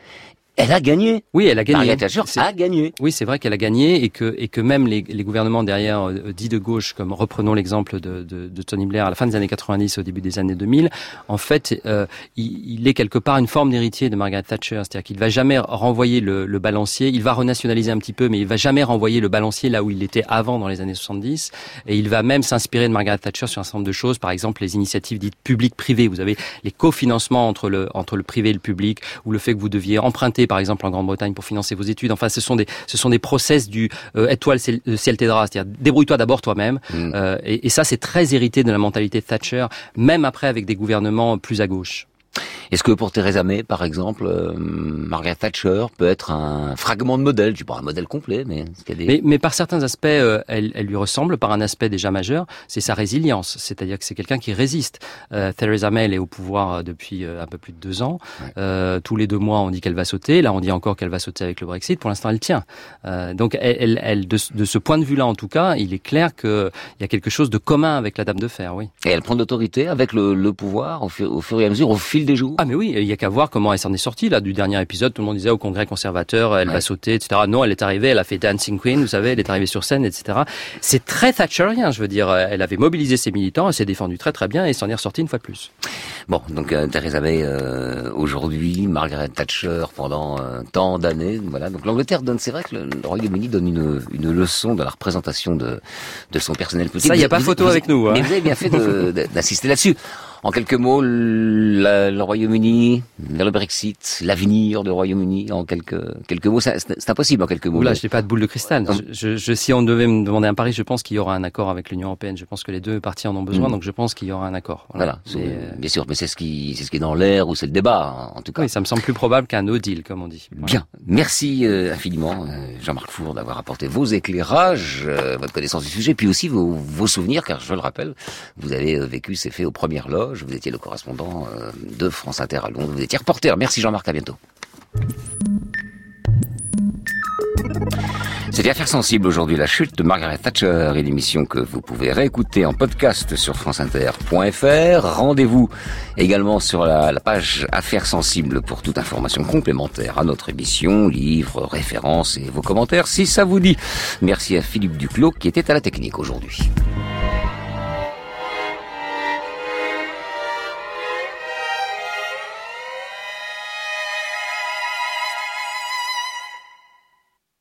Elle a gagné. Oui, elle a gagné. Margaret Thatcher a gagné. Oui, c'est vrai qu'elle a gagné et que et que même les, les gouvernements derrière euh, dits de gauche, comme reprenons l'exemple de, de, de, Tony Blair à la fin des années 90, au début des années 2000, en fait, euh, il, il, est quelque part une forme d'héritier de Margaret Thatcher, c'est-à-dire qu'il va jamais renvoyer le, le, balancier. Il va renationaliser un petit peu, mais il va jamais renvoyer le balancier là où il était avant dans les années 70. Et il va même s'inspirer de Margaret Thatcher sur un certain nombre de choses, par exemple les initiatives dites publiques-privées. Vous avez les cofinancements entre le entre le privé et le public, ou le fait que vous deviez emprunter, par exemple en Grande-Bretagne pour financer vos études. Enfin, ce sont des, ce sont des process du euh, étoile ciel, ciel t'aidera, c'est-à-dire débrouille-toi d'abord toi-même. Mm. Euh, et, et ça, c'est très hérité de la mentalité de Thatcher, même après avec des gouvernements plus à gauche. Est-ce que pour Theresa May, par exemple, euh, Margaret Thatcher peut être un fragment de modèle? Je dis pas un modèle complet, mais, des... mais, mais par certains aspects, euh, elle, elle, lui ressemble. Par un aspect déjà majeur, c'est sa résilience. C'est-à-dire que c'est quelqu'un qui résiste. Euh, Theresa May, elle est au pouvoir depuis un peu plus de deux ans. tous les deux mois, on dit qu'elle va sauter. Là, on dit encore qu'elle va sauter avec le Brexit. Pour l'instant, elle tient. donc, elle, elle de, de, ce point de vue-là, en tout cas, il est clair qu'il y a quelque chose de commun avec la Dame de Fer, oui. Et elle prend l'autorité avec le, le pouvoir au fur, au fur et à mesure, au fil des jours? Ah mais oui, il y a qu'à voir comment elle s'en est sortie là du dernier épisode. Tout le monde disait au Congrès conservateur, elle va sauter, etc. Non, elle est arrivée, elle a fait Dancing Queen, vous savez, elle est arrivée sur scène, etc. C'est très Thatcherien, je veux dire. Elle avait mobilisé ses militants, elle s'est défendue très très bien et s'en est ressortie une fois de plus. Bon, donc euh, Theresa May euh, aujourd'hui, Margaret Thatcher pendant euh, tant d'années, voilà. Donc l'Angleterre donne, c'est vrai que le, Royaume-Uni donne une, une leçon de la représentation de de son personnel politique. Ça, il n'y a pas photo avec nous. Hein. Mais vous avez bien fait d'insister là-dessus. En quelques mots, le Royaume-Uni, le Brexit, l'avenir du Royaume-Uni, en quelques quelques mots, c'est impossible en quelques mots. Là, je n'ai pas de boule de cristal. Je, je, si on devait me demander un pari, je pense qu'il y aura un accord avec l'Union européenne. Je pense que les deux parties en ont besoin, mm. donc je pense qu'il y aura un accord. Voilà, euh, bien sûr, mais c'est ce qui c'est ce qui est dans l'air ou c'est le débat, en tout cas. Oui, ça me semble plus probable qu'un no deal, comme on dit. Bien, merci euh, infiniment, euh, Jean-Marc Four, d'avoir apporté vos éclairages, votre connaissance du sujet, puis aussi vos, vos souvenirs, car je le rappelle, vous avez vécu ces faits aux premières loges vous étiez le correspondant euh, de France Inter à Londres. Vous étiez reporter. Merci Jean-Marc, à bientôt. C'était Affaire sensible aujourd'hui, la chute de Margaret Thatcher, une émission que vous pouvez réécouter en podcast sur franceinter.fr. Rendez-vous également sur la, la, page Affaires sensibles pour toute information complémentaire à notre émission, livres, références et vos commentaires si ça vous dit. Merci à Philippe Duclos qui était à la technique aujourd'hui.